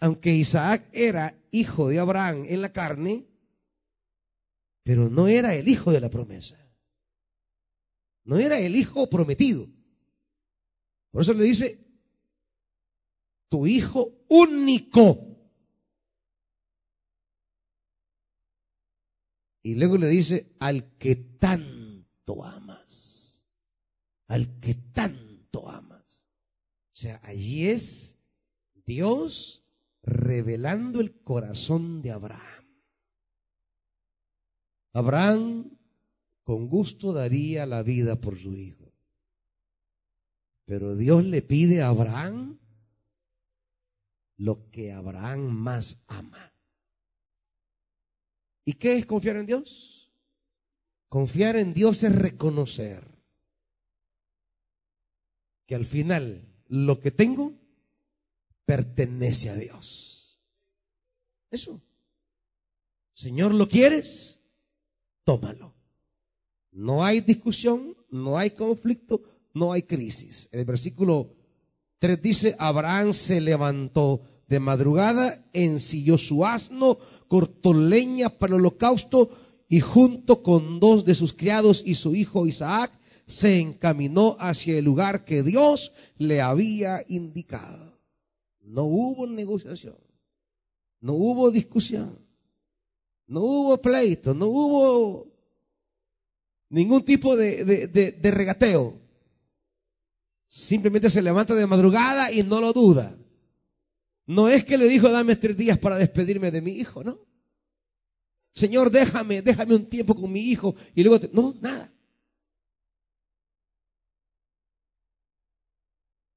S1: aunque Isaac era hijo de Abraham en la carne, pero no era el hijo de la promesa. No era el hijo prometido. Por eso le dice, tu hijo único Y luego le dice, al que tanto amas, al que tanto amas. O sea, allí es Dios revelando el corazón de Abraham. Abraham con gusto daría la vida por su hijo. Pero Dios le pide a Abraham lo que Abraham más ama. ¿Y qué es confiar en Dios? Confiar en Dios es reconocer que al final lo que tengo pertenece a Dios. Eso. Señor, ¿lo quieres? Tómalo. No hay discusión, no hay conflicto, no hay crisis. El versículo 3 dice, Abraham se levantó de madrugada, ensilló su asno, cortó leña para el holocausto y junto con dos de sus criados y su hijo Isaac, se encaminó hacia el lugar que Dios le había indicado. No hubo negociación, no hubo discusión, no hubo pleito, no hubo ningún tipo de, regateo. Simplemente se levanta de madrugada y no lo duda. No es que le dijo, dame tres días para despedirme de mi hijo, ¿no? Señor, déjame, déjame un tiempo con mi hijo y luego, no, nada.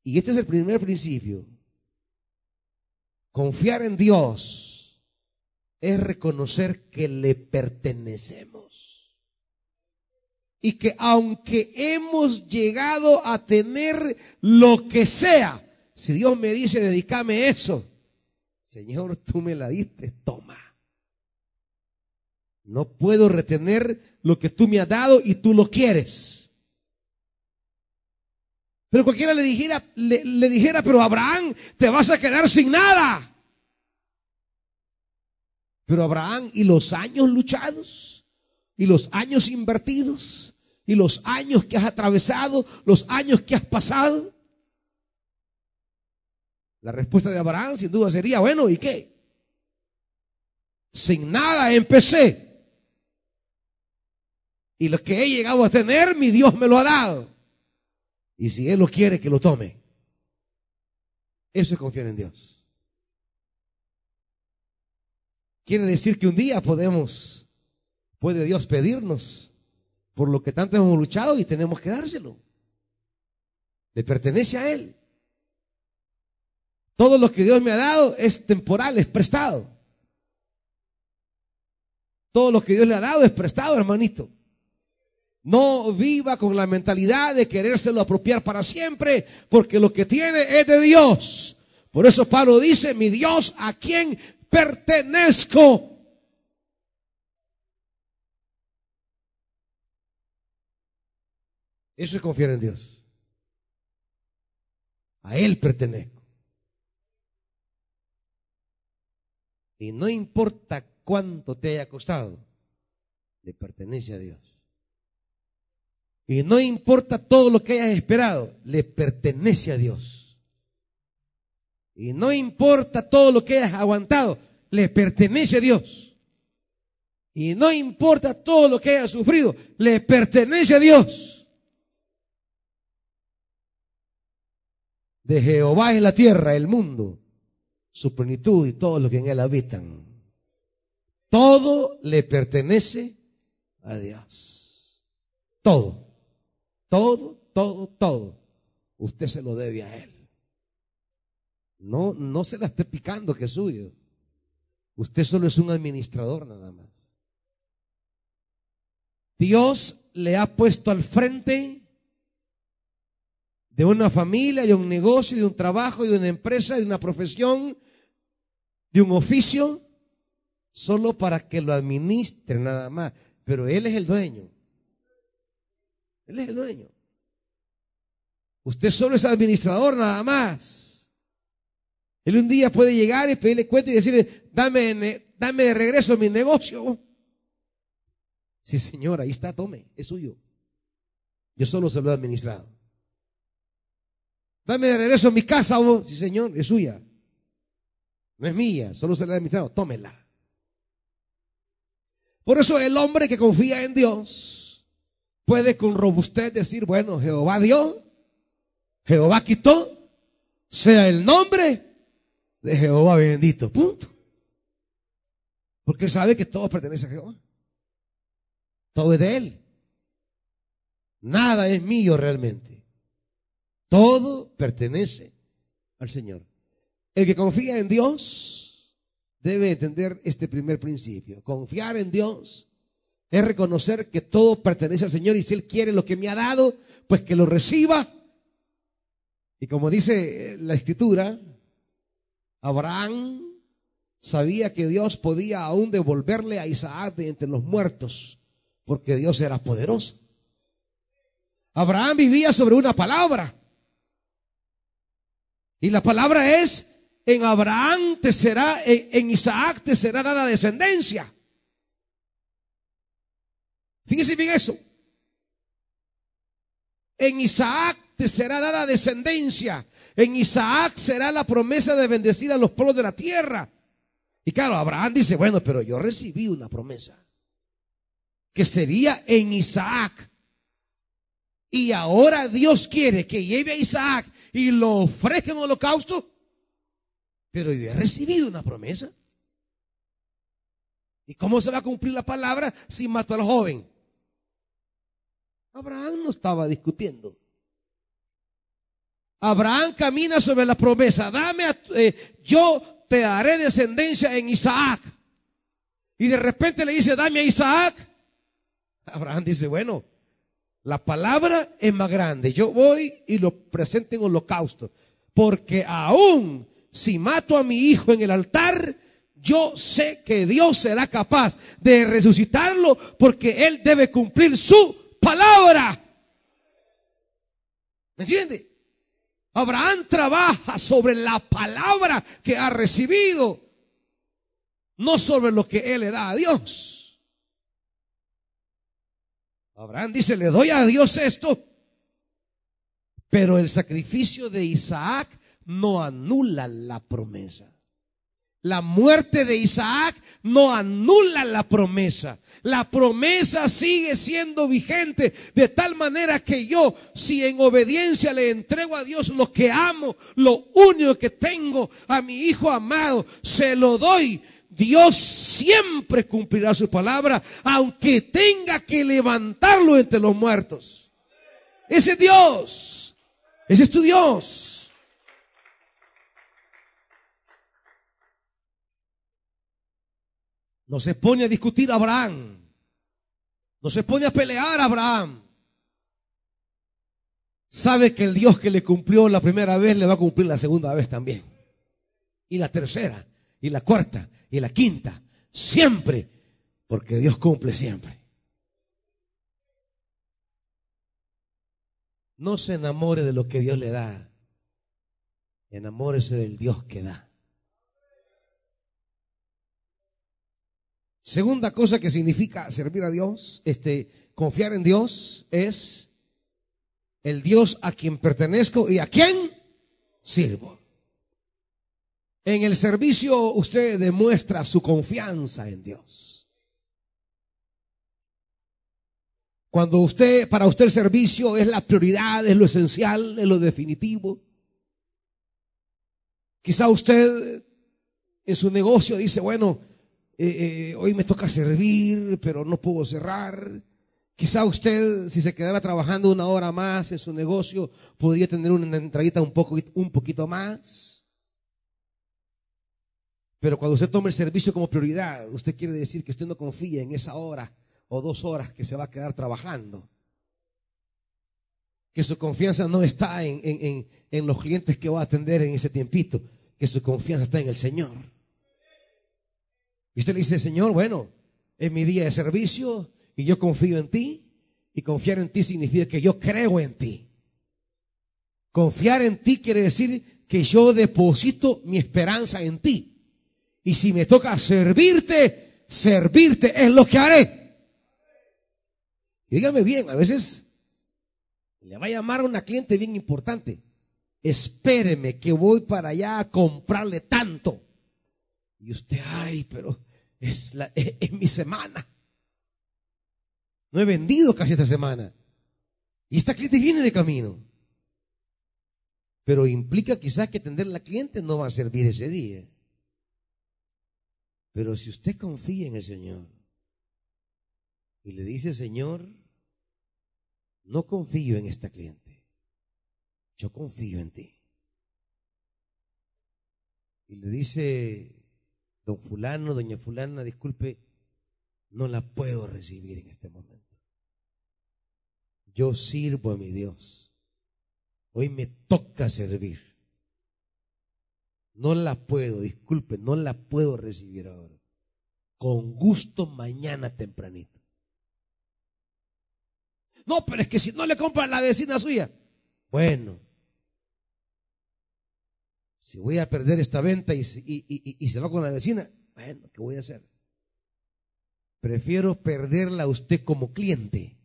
S1: Y este es el primer principio. Confiar en Dios es reconocer que le pertenecemos y que aunque hemos llegado a tener lo que sea, si Dios me dice, dedícame eso, Señor, tú me la diste, toma. No puedo retener lo que tú me has dado y tú lo quieres. Pero cualquiera le dijera, le, dijera, pero Abraham, te vas a quedar sin nada. Pero Abraham, ¿y los años luchados? ¿Y los años invertidos? y los años que has atravesado, los años que has pasado? La respuesta de Abraham sin duda sería, bueno, ¿y qué? Sin nada empecé. Y lo que he llegado a tener, mi Dios me lo ha dado. Y si Él lo quiere, que lo tome. Eso es confiar en Dios. Quiere decir que un día podemos, puede Dios pedirnos por lo que tanto hemos luchado y tenemos que dárselo. Le pertenece a Él. Todo lo que Dios me ha dado es temporal, es prestado. Todo lo que Dios le ha dado es prestado, hermanito. No viva con la mentalidad de querérselo apropiar para siempre, porque lo que tiene es de Dios. Por eso Pablo dice, mi Dios, a quien pertenezco. Eso es confiar en Dios. A Él pertenezco. Y no importa cuánto te haya costado, le pertenece a Dios. Y no importa todo lo que hayas esperado, le pertenece a Dios. Y no importa todo lo que hayas aguantado, le pertenece a Dios. Y no importa todo lo que hayas sufrido, le pertenece a Dios. De Jehová es la tierra, el mundo, su plenitud y todo lo que en él habitan. Todo le pertenece a Dios. Todo. Todo, todo, todo. Usted se lo debe a él. No, no se la esté picando que es suyo. Usted solo es un administrador nada más. Dios le ha puesto al frente de una familia, de un negocio, de un trabajo, de una empresa, de una profesión, de un oficio, solo para que lo administre nada más. Pero Él es el dueño. Él es el dueño. Usted solo es administrador nada más. Él un día puede llegar y pedirle cuenta y decirle, dame, dame de regreso mi negocio. Sí, señor, ahí está, tome, es suyo. Yo solo se lo he administrado. Dame de regreso mi casa, vos. Sí, señor, es suya. No es mía, solo se la he administrado. Tómela. Por eso el hombre que confía en Dios puede con robustez decir, bueno, Jehová dio, Jehová quitó, sea el nombre de Jehová bendito. Punto. Porque él sabe que todo pertenece a Jehová. Todo es de él. Nada es mío realmente. Todo pertenece al Señor. El que confía en Dios debe entender este primer principio. Confiar en Dios es reconocer que todo pertenece al Señor y si Él quiere lo que me ha dado, pues que lo reciba. Y como dice la Escritura, Abraham sabía que Dios podía aún devolverle a Isaac de entre los muertos, porque Dios era poderoso. Abraham vivía sobre una palabra. Y la palabra es, en Abraham te será, en, Isaac te será dada descendencia. Fíjese bien eso. En Isaac te será dada descendencia. En Isaac será la promesa de bendecir a los pueblos de la tierra. Y claro, Abraham dice, bueno, pero yo recibí una promesa. Que sería en Isaac. Y ahora Dios quiere que lleve a Isaac y lo ofrezca en holocausto. Pero yo he recibido una promesa. ¿Y cómo se va a cumplir la palabra si mato al joven? Abraham no estaba discutiendo. Abraham camina sobre la promesa. Dame, eh, yo te daré descendencia en Isaac. Y de repente le dice, dame a Isaac. Abraham dice, bueno, la palabra es más grande. Yo voy y lo presento en holocausto. Porque aún si mato a mi hijo en el altar, yo sé que Dios será capaz de resucitarlo porque Él debe cumplir su palabra. ¿Me entiende? Abraham trabaja sobre la palabra que ha recibido, no sobre lo que Él le da a Dios. Abraham dice, le doy a Dios esto. Pero el sacrificio de Isaac no anula la promesa. La muerte de Isaac no anula la promesa. La promesa sigue siendo vigente de tal manera que yo, si en obediencia le entrego a Dios lo que amo, lo único que tengo a mi hijo amado, se lo doy Dios siempre cumplirá su palabra, aunque tenga que levantarlo entre los muertos. Ese es Dios. Ese es tu Dios. No se pone a discutir a Abraham. No se pone a pelear a Abraham. Sabe que el Dios que le cumplió la primera vez le va a cumplir la segunda vez también. Y la tercera, y la cuarta, y la quinta, siempre, porque Dios cumple siempre. No se enamore de lo que Dios le da, enamórese del Dios que da. Segunda cosa que significa servir a Dios, este, confiar en Dios, es el Dios a quien pertenezco y a quien sirvo. En el servicio usted demuestra su confianza en Dios. Cuando usted, para usted el servicio es la prioridad, es lo esencial, es lo definitivo. Quizá usted en su negocio dice, bueno, eh, eh, hoy me toca servir, pero no puedo cerrar. Quizá usted, si se quedara trabajando una hora más en su negocio, podría tener una entradita un, poco, un poquito más. Pero cuando usted toma el servicio como prioridad, usted quiere decir que usted no confía en esa hora o dos horas que se va a quedar trabajando. Que su confianza no está en, los clientes que va a atender en ese tiempito, que su confianza está en el Señor. Y usted le dice, Señor, bueno, es mi día de servicio y yo confío en ti. Y confiar en ti significa que yo creo en ti. Confiar en ti quiere decir que yo deposito mi esperanza en ti. Y si me toca servirte, servirte es lo que haré. dígame bien, a veces le va a llamar a una cliente bien importante. Espéreme que voy para allá a comprarle tanto. Y usted, ay, pero es, la, es mi semana. No he vendido casi esta semana. Y esta cliente viene de camino. Pero implica quizás que atender a la cliente no va a servir ese día. Pero si usted confía en el Señor y le dice, Señor, no confío en esta cliente, yo confío en ti. Y le dice, don fulano, doña fulana, disculpe, no la puedo recibir en este momento. Yo sirvo a mi Dios. Hoy me toca servir. No la puedo, disculpe, no la puedo recibir ahora. Con gusto mañana tempranito. No, pero es que si no le compran la vecina suya. Bueno, si voy a perder esta venta y, y, se va con la vecina, bueno, ¿qué voy a hacer? Prefiero perderla a usted como cliente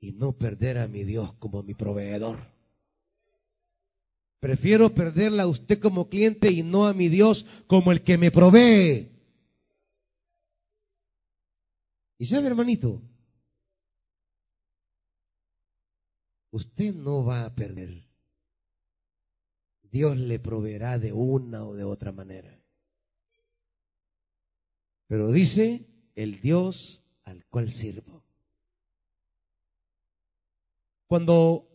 S1: y no perder a mi Dios como mi proveedor. Prefiero perderla a usted como cliente y no a mi Dios como el que me provee. Y sabe, hermanito, usted no va a perder. Dios le proveerá de una o de otra manera. Pero dice el Dios al cual sirvo. Cuando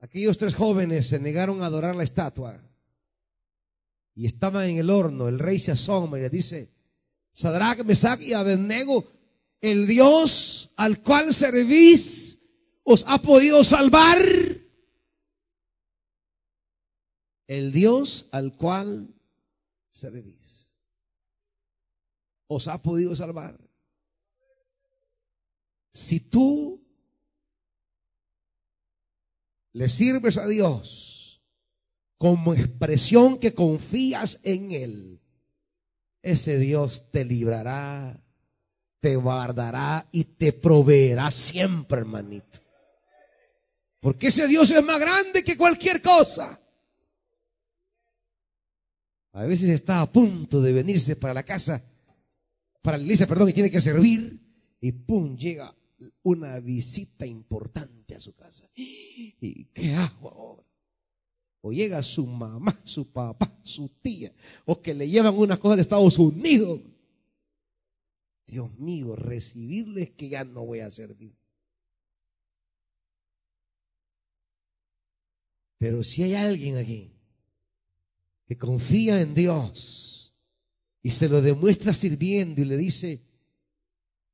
S1: aquellos tres jóvenes se negaron a adorar la estatua y estaban en el horno, el rey se asoma y le dice, Sadrach, Mesach y Abednego, el Dios al cual servís os ha podido salvar. El Dios al cual servís os ha podido salvar. Si tú le sirves a Dios como expresión que confías en Él, ese Dios te librará, te guardará y te proveerá siempre, hermanito. Porque ese Dios es más grande que cualquier cosa. A veces está a punto de venirse para la casa, para la iglesia, perdón, y tiene que servir, y pum, llega una visita importante a su casa. ¿Y qué hago ahora? O llega su mamá, su papá, su tía, o que le llevan una cosa de Estados Unidos. Dios mío, recibirles que ya no voy a servir. Pero si hay alguien aquí confía en Dios y se lo demuestra sirviendo y le dice,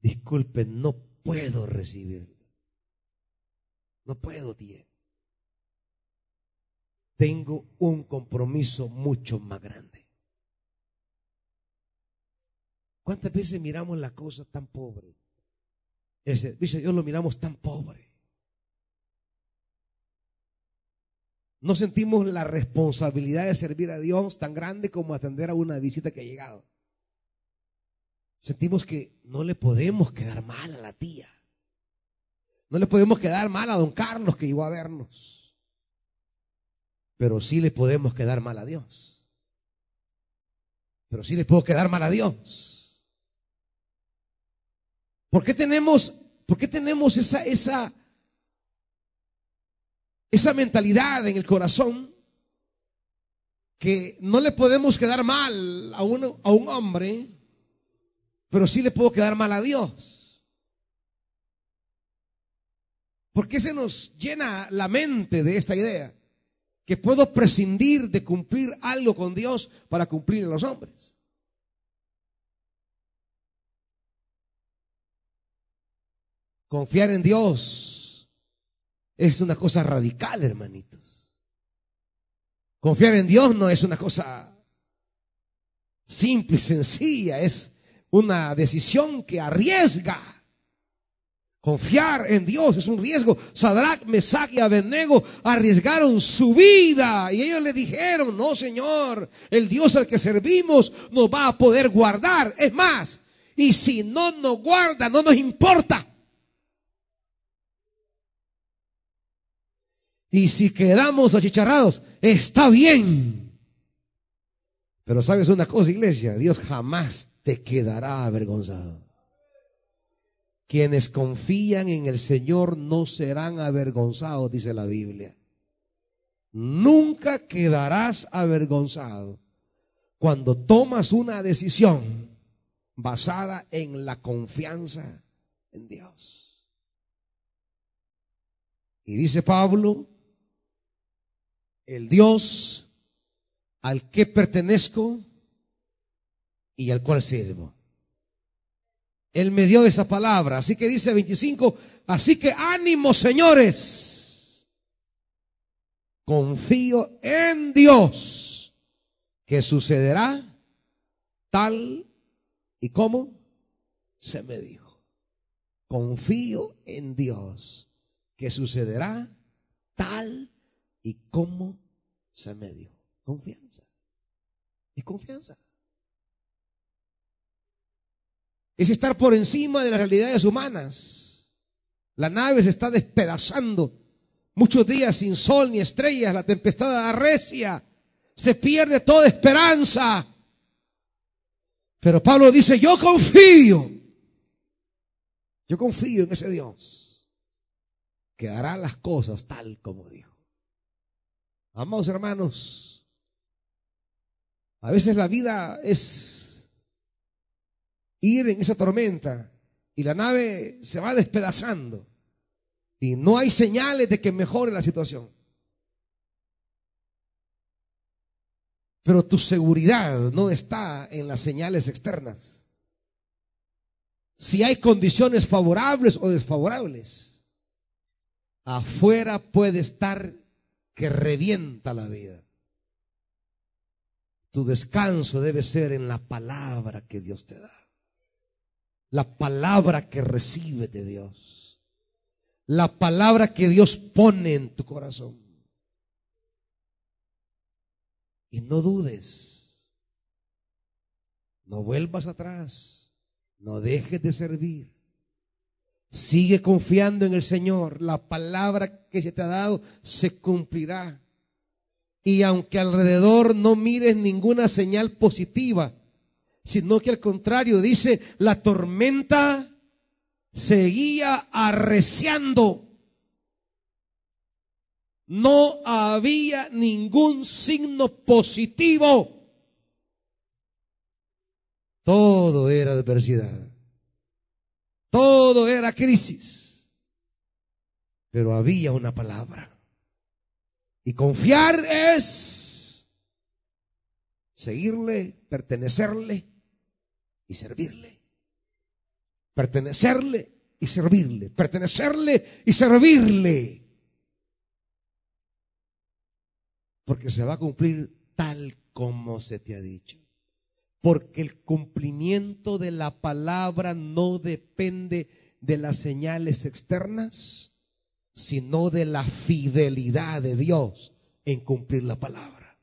S1: disculpe, no puedo recibirlo. No puedo, tía. Tengo un compromiso mucho más grande. ¿Cuántas veces miramos la cosa tan pobre? El servicio Dios lo miramos tan pobre. No sentimos la responsabilidad de servir a Dios tan grande como atender a una visita que ha llegado. Sentimos que no le podemos quedar mal a la tía. No le podemos quedar mal a don Carlos que iba a vernos. Pero sí le podemos quedar mal a Dios. Pero sí le puedo quedar mal a Dios. ¿Por qué tenemos, por qué tenemos esa, esa, esa mentalidad en el corazón que no le podemos quedar mal a, uno, a un hombre, pero sí le puedo quedar mal a Dios. ¿Por qué se nos llena la mente de esta idea? Que puedo prescindir de cumplir algo con Dios para cumplir a los hombres. Confiar en Dios es una cosa radical, hermanitos. Confiar en Dios no es una cosa simple y sencilla, es una decisión que arriesga. Confiar en Dios es un riesgo. Sadrach, Mesach y Abednego arriesgaron su vida y ellos le dijeron, no Señor, el Dios al que servimos nos va a poder guardar. Es más, y si no nos guarda, no nos importa. Y si quedamos achicharrados, está bien. Pero sabes una cosa, iglesia, Dios jamás te quedará avergonzado. Quienes confían en el Señor no serán avergonzados, dice la Biblia. Nunca quedarás avergonzado cuando tomas una decisión basada en la confianza en Dios. Y dice Pablo, el Dios al que pertenezco y al cual sirvo. Él me dio esa palabra. Así que dice 25, así que ánimo señores. Confío en Dios que sucederá tal y como se me dijo. Confío en Dios que sucederá tal y como se me dijo. Confianza. Y confianza. es estar por encima de las realidades humanas. La nave se está despedazando. Muchos días sin sol ni estrellas, la tempestad arrecia, se pierde toda esperanza. Pero Pablo dice, yo confío, yo confío en ese Dios que hará las cosas tal como dijo. Amados hermanos, a veces la vida es ir en esa tormenta y la nave se va despedazando y no hay señales de que mejore la situación. Pero tu seguridad no está en las señales externas. Si hay condiciones favorables o desfavorables, afuera puede estar que revienta la vida. Tu descanso debe ser en la palabra que Dios te da la palabra que recibe de Dios, la palabra que Dios pone en tu corazón. Y no dudes, no vuelvas atrás, no dejes de servir. Sigue confiando en el Señor. La palabra que se te ha dado se cumplirá. Y aunque alrededor no mires ninguna señal positiva, sino que al contrario dice, la tormenta seguía arreciando. No había ningún signo positivo. Todo era adversidad. Todo era crisis. Pero había una palabra. Y confiar es seguirle, pertenecerle y servirle. Pertenecerle y servirle. Pertenecerle y servirle. Porque se va a cumplir tal como se te ha dicho. Porque el cumplimiento de la palabra no depende de las señales externas, sino de la fidelidad de Dios en cumplir la palabra.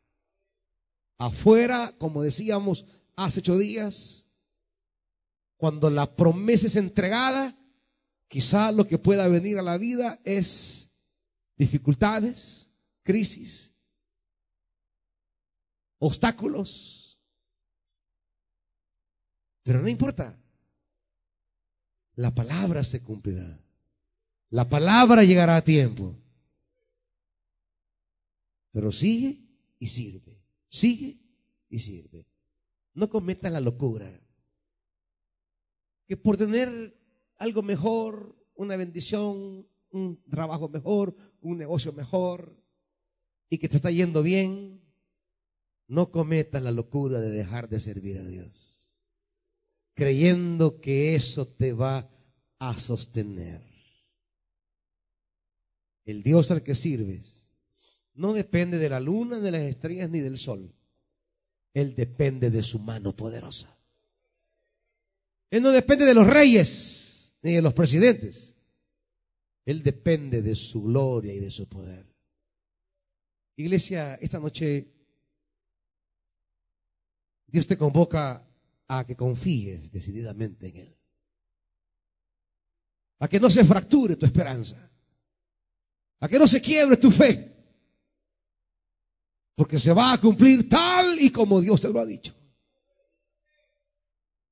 S1: Afuera, como decíamos hace ocho días, cuando la promesa es entregada, quizá lo que pueda venir a la vida es dificultades, crisis, obstáculos. Pero no importa. La palabra se cumplirá. La palabra llegará a tiempo. Pero sigue y sirve. Sigue y sirve. No cometa la locura que por tener algo mejor, una bendición, un trabajo mejor, un negocio mejor, y que te está yendo bien, no cometas la locura de dejar de servir a Dios, creyendo que eso te va a sostener. El Dios al que sirves no depende de la luna, de las estrellas, ni del sol. Él depende de su mano poderosa. Él no depende de los reyes ni de los presidentes. Él depende de su gloria y de su poder. Iglesia, esta noche Dios te convoca a que confíes decididamente en Él. A que no se fracture tu esperanza. A que no se quiebre tu fe. Porque se va a cumplir tal y como Dios te lo ha dicho.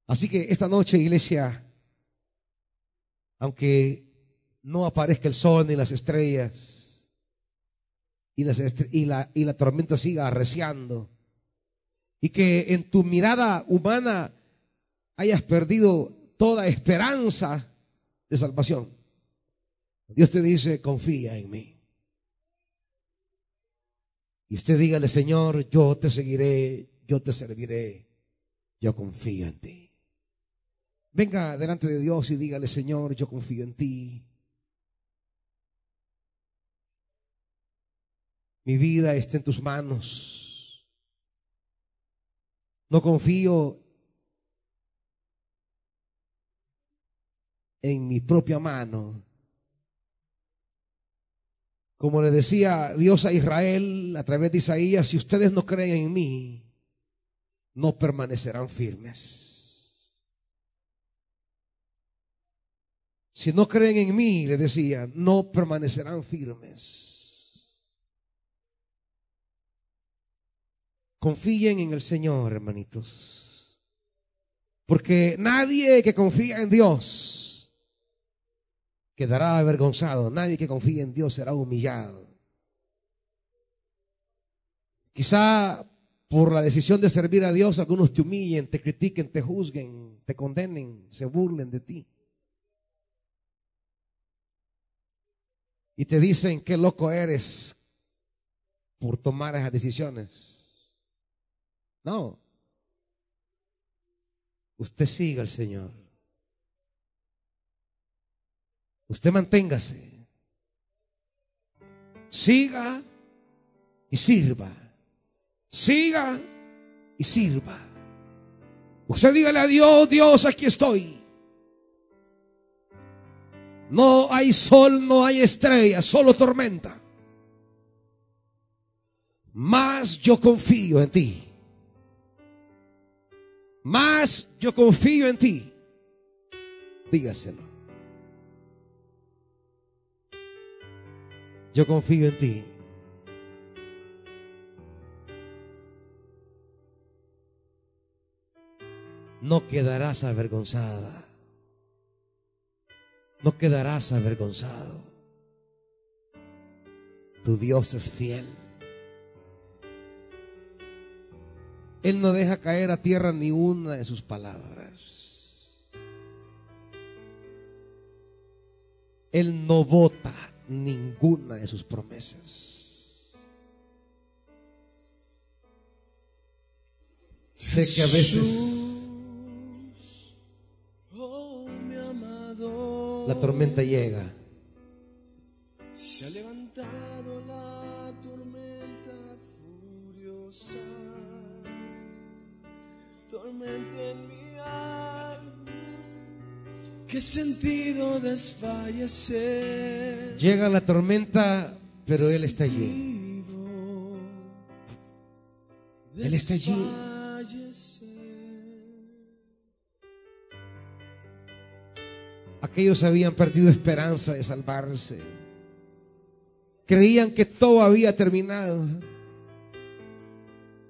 S1: Así que esta noche, iglesia, aunque no aparezca el sol ni las estrellas y, las y la, y la tormenta siga arreciando y que en tu mirada humana hayas perdido toda esperanza de salvación. Dios te dice, confía en mí. Y usted dígale, Señor, yo te seguiré, yo te serviré, yo confío en ti. Venga delante de Dios y dígale, Señor, yo confío en ti. Mi vida está en tus manos. No confío en mi propia mano. Como le decía Dios a Israel a través de Isaías, si ustedes no creen en mí, no permanecerán firmes. Si no creen en mí, le decía, no permanecerán firmes. Confíen en el Señor, hermanitos. Porque nadie que confía en Dios quedará avergonzado. Nadie que confía en Dios será humillado. Quizá por la decisión de servir a Dios, algunos te humillen, te critiquen, te juzguen, te condenen, se burlen de ti. Y te dicen qué loco eres por tomar esas decisiones. No. Usted siga al Señor. Usted manténgase. Siga y sirva. Siga y sirva. Usted dígale a Dios, Dios, aquí estoy. No hay sol, no hay estrella, solo tormenta. Más yo confío en ti. Más yo confío en ti. Dígaselo. Yo confío en ti. No quedarás avergonzada. No quedarás avergonzado. Tu Dios es fiel. Él no deja caer a tierra ni una de sus palabras. Él no vota ninguna de sus promesas. Sé que a veces
S2: Oh,
S1: la tormenta llega,
S2: ¿Qué sentido desfallecer?
S1: llega la tormenta, pero Él está allí. Él está allí. Aquellos habían perdido esperanza de salvarse. Creían que todo había terminado.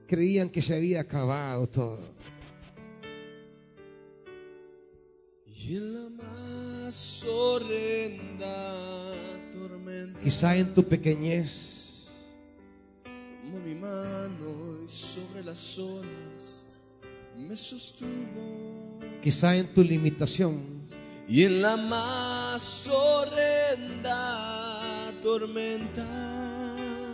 S1: Creían que se había acabado todo.
S2: Y en la más horrenda tormenta.
S1: Quizá en tu pequeñez,
S2: Tomó mi mano y sobre las olas me sostuvo.
S1: quizá en tu limitación,
S2: Y en la más horrenda tormenta.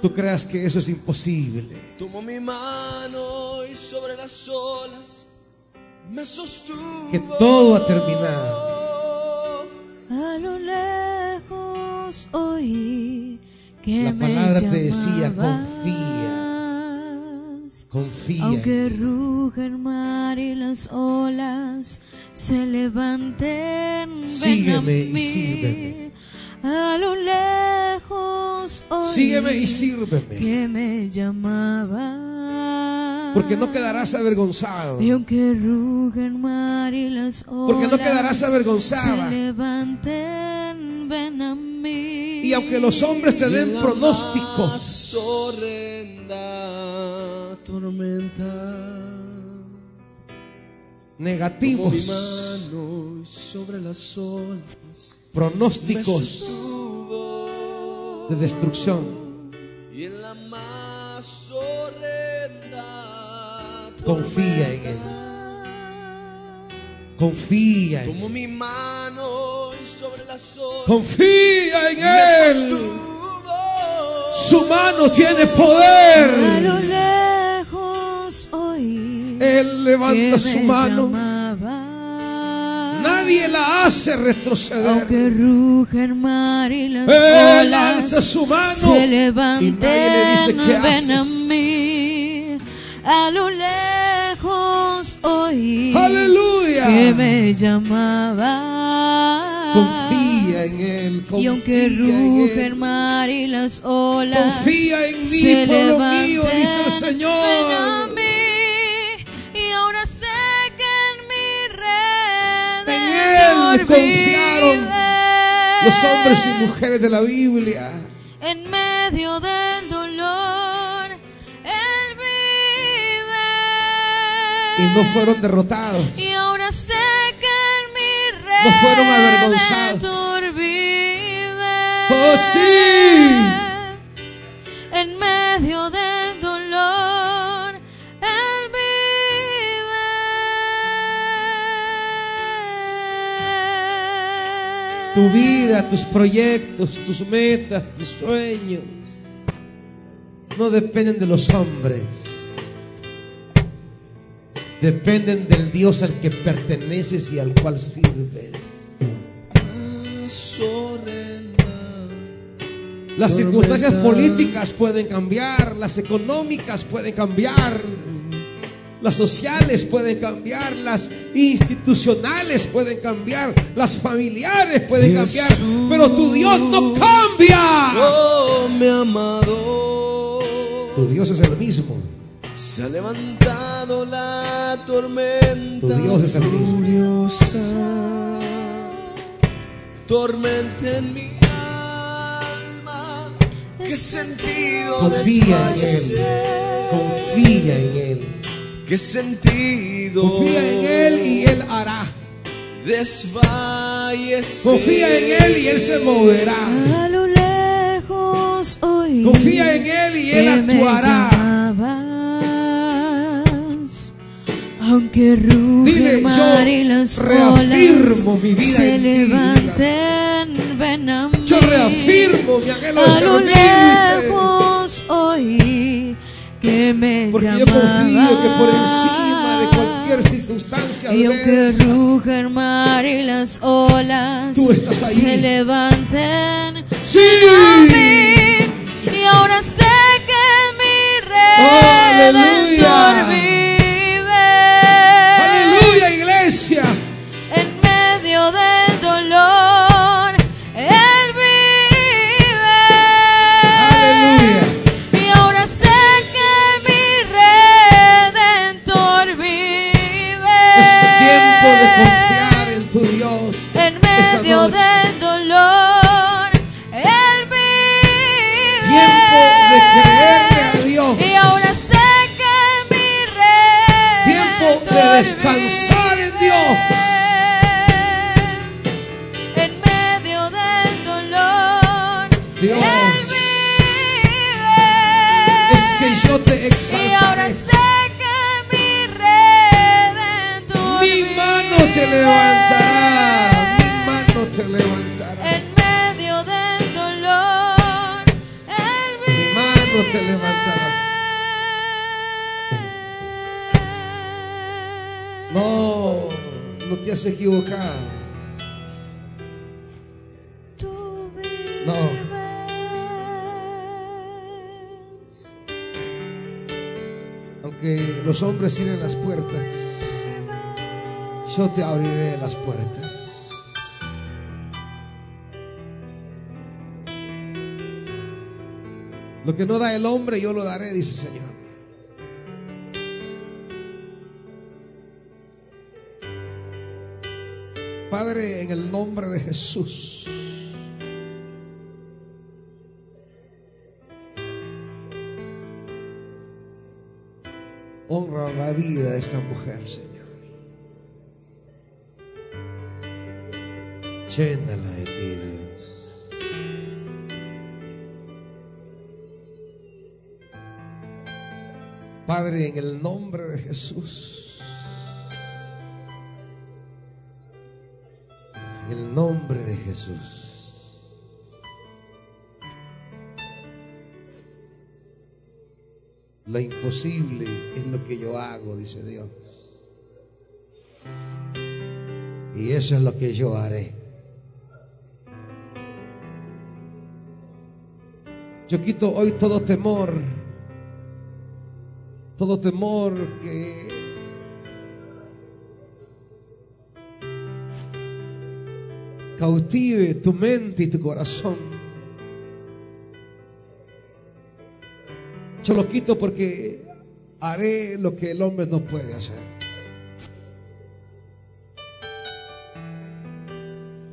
S1: tú creas que eso es imposible.
S2: Tomó mi mano y sobre las olas.
S1: Que todo ha terminado.
S3: A lo lejos oí que
S1: La
S3: me
S1: palabra te decía,
S3: llamabas.
S1: Confía.
S3: Aunque ruja el mar y las olas se levanten, ven
S1: Sígueme
S3: a
S1: y sírveme.
S3: A lo lejos oí
S1: Sígueme y sírveme.
S3: que me llamaba.
S1: Porque no quedarás avergonzado.
S3: Y aunque ruja el mar y las olas
S1: Porque no quedarás avergonzada.
S3: se levanten, ven a mí.
S1: Y aunque los hombres te den pronósticos,
S2: más horrenda tormenta. mi
S1: negativos,
S2: mano sobre las olas me
S1: pronósticos de destrucción.
S2: y en la más horrenda
S1: Confía en Él. Confía en Él.
S2: mi mano sobre
S1: Confía en Él. Su mano tiene
S3: A
S1: poder.
S3: lo lejos oí
S1: Él
S3: que
S1: levanta su mano.
S3: llamaba.
S1: Nadie la hace retroceder.
S3: Aunque ruge el mar y las
S1: Él
S3: olas
S1: alza su mano
S3: se
S1: y nadie le dice, "¿Qué
S3: ven a
S1: haces?"
S3: A lo lejos oí
S1: Aleluya.
S3: que me llamaba.
S1: Confía en Él.
S3: Y aunque
S1: confía
S3: ruge el mar y las olas
S1: Confía en mí,
S3: se
S1: pueblo
S3: levanten,
S1: mío, dice el Señor.
S3: ven a mí. Y ahora sé que en mi red
S1: En Él confiaron Los hombres y mujeres de la Biblia.
S3: en medio del dolor,
S1: Y no fueron derrotados.
S3: Y ahora sé que en mi red
S1: No fueron avergonzados. Oh, sí.
S3: En medio del dolor, Él vive.
S1: Tu vida, tus proyectos, tus metas, tus sueños no dependen de los hombres. Dependen del Dios al que perteneces y al cual sirves. Las circunstancias políticas pueden cambiar, las económicas pueden cambiar, las sociales pueden cambiar, las institucionales pueden cambiar, las familiares pueden cambiar, pero tu Dios no cambia.
S2: oh mi amado
S1: Tu Dios es el mismo.
S2: Se ha levantado la tormenta
S1: Tu Dios es el mismo.
S2: furiosa, tormenta en mi alma. ¿Qué sentido
S1: Confía en Él. Confía en Él.
S2: ¿Qué sentido
S1: Confía en Él y Él hará.
S2: desfallecer?
S1: Confía en Él y Él se moverá.
S3: A lo lejos oí
S1: Confía en Él y Él actuará.
S3: Aunque ruge
S1: Dile,
S3: el mar
S1: yo
S3: y las olas
S1: mi vida
S3: se
S1: ti,
S3: levanten, ven a mí.
S1: Yo reafirmo mi anhelo
S3: A lo lejos oí que me
S1: Porque yo
S3: llamabas.
S1: confío que por encima de cualquier circunstancia
S3: Y aunque ruge el mar y las olas
S1: Tú estás ahí.
S3: se levanten
S1: Sí.
S3: a mí. Y ahora sé
S1: no da el hombre, yo lo daré, dice el Señor. Padre, en el nombre de Jesús. Honra la vida de esta mujer, Señor. Padre, en el nombre de Jesús. En el nombre de Jesús. Lo imposible es lo que yo hago, dice Dios. Y eso es lo que yo haré. Yo quito hoy todo temor, todo temor que cautive tu mente y tu corazón. Yo lo quito porque haré lo que el hombre no puede hacer.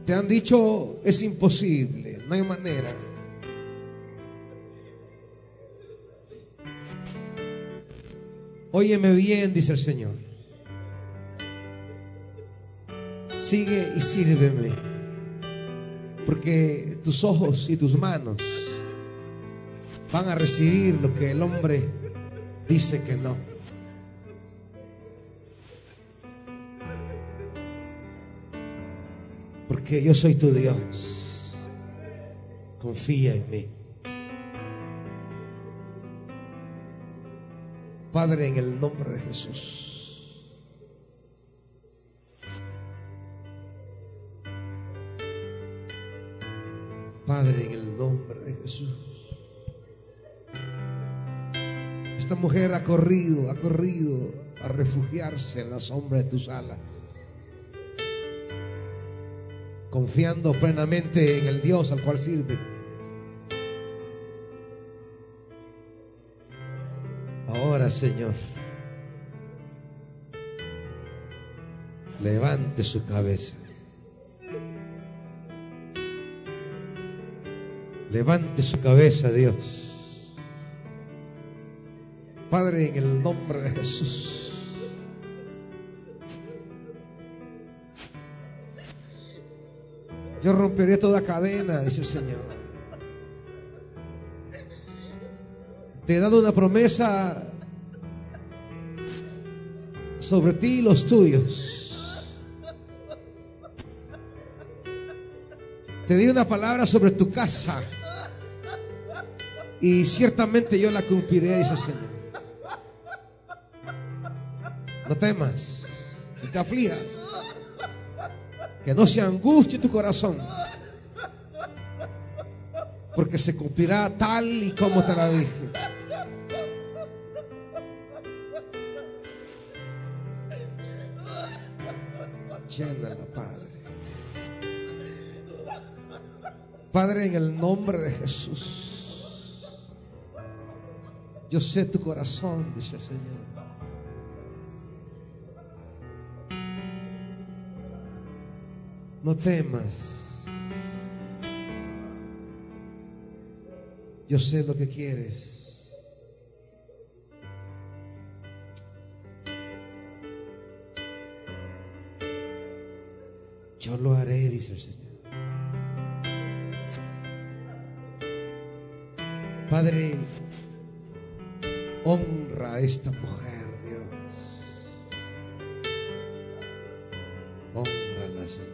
S1: Te han dicho es imposible, no hay manera. Óyeme bien, dice el Señor. Sigue y sírveme. Porque tus ojos y tus manos van a recibir lo que el hombre dice que no. Porque yo soy tu Dios. Confía en mí. Padre, en el nombre de Jesús. Padre, en el nombre de Jesús. Esta mujer ha corrido, ha corrido a refugiarse en la sombra de tus alas, confiando plenamente en el Dios al cual sirve. Señor, levante su cabeza. Levante su cabeza, Dios. Padre, en el nombre de Jesús. Yo romperé toda cadena, dice el Señor. Te he dado una promesa sobre ti y los tuyos. Te di una palabra sobre tu casa. Y ciertamente yo la cumpliré, dice el Señor. No temas, ni te aflijas. Que no se angustie tu corazón. Porque se cumplirá tal y como te la dije. Padre, en el nombre de Jesús. Yo sé tu corazón, dice el Señor. No temas. Yo sé lo que quieres. Yo lo haré, dice el Señor. Padre, honra a esta mujer, Dios. Honrala, Señor.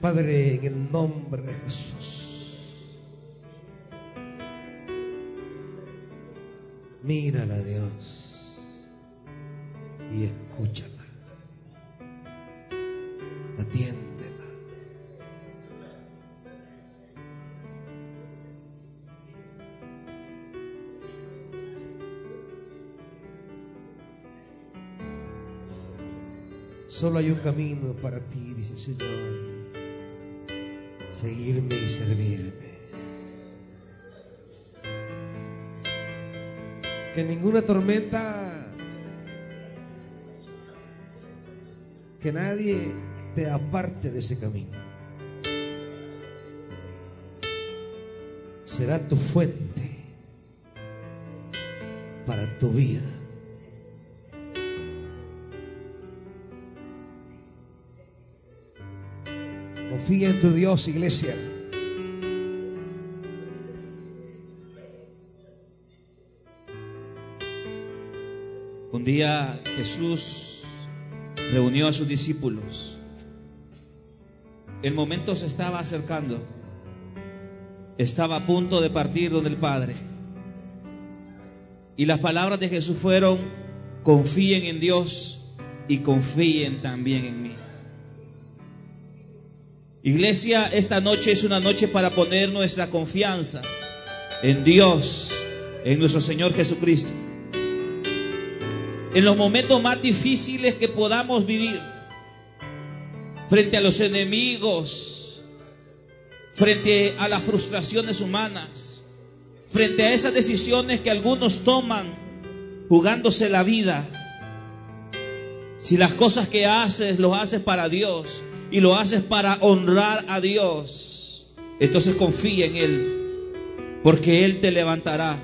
S1: Padre, en el nombre de Jesús. Mírala, Dios, y escúchala. Atiéndela. Solo hay un camino para ti, dice el Señor. Seguirme y servirme. Que ninguna tormenta, que nadie te aparte de ese camino. será tu fuente para tu vida. Confía en tu Dios, iglesia.
S4: Un día Jesús reunió a sus discípulos. El momento se estaba acercando. Estaba a punto de partir donde el Padre. Y las palabras de Jesús fueron, confíen en Dios y confíen también en mí. Iglesia, esta noche es una noche para poner nuestra confianza en Dios, en nuestro Señor Jesucristo. En los momentos más difíciles que podamos vivir, frente a los enemigos, frente a las frustraciones humanas, frente a esas decisiones que algunos toman jugándose la vida. Si las cosas que haces los haces para Dios y lo haces para honrar a Dios, entonces confía en Él, porque Él te levantará,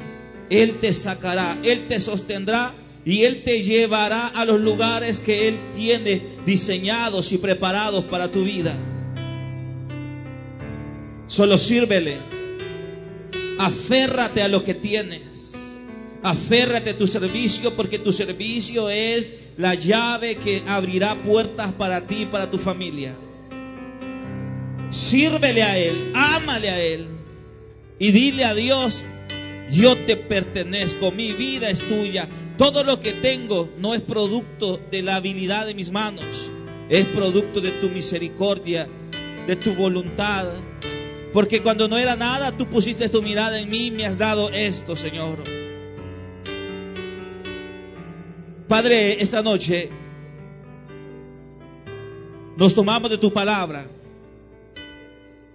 S4: Él te sacará, Él te sostendrá y Él te llevará a los lugares que Él tiene diseñados y preparados para tu vida. Solo sírvele. Aférrate a lo que tienes. Aférrate a tu servicio porque tu servicio es la llave que abrirá puertas para ti y para tu familia. Sírvele a Él, ámale a Él y dile a Dios, yo te pertenezco, mi vida es tuya. Todo lo que tengo no es producto de la habilidad de mis manos, es producto de tu misericordia, de tu voluntad. Porque cuando no era nada, tú pusiste tu mirada en mí y me has dado esto, Señor. Padre, esta noche nos tomamos de tu palabra.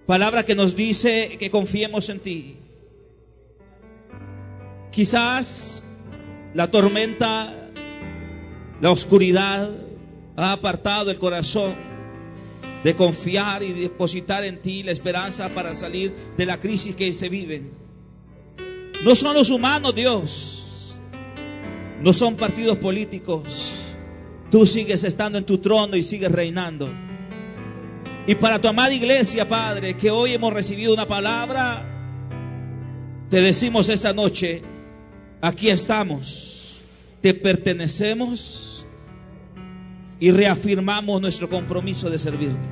S4: Palabra que nos dice que confiemos en ti. Quizás la tormenta, la oscuridad ha apartado el corazón de confiar y depositar en ti la esperanza para salir de la crisis que se viven. No son los humanos, Dios. No son partidos políticos. Tú sigues estando en tu trono y sigues reinando. Y para tu amada iglesia, Padre, que hoy hemos recibido una palabra, te decimos esta noche, aquí estamos, te pertenecemos y reafirmamos nuestro compromiso de servirte.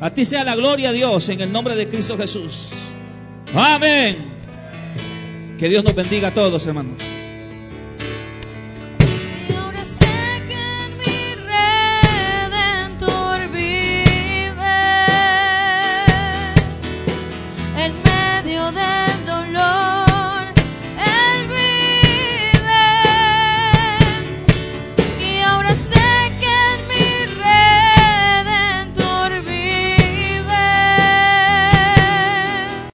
S4: A ti sea la gloria, Dios, en el nombre de Cristo Jesús. Amén. Que Dios nos bendiga a todos, hermanos.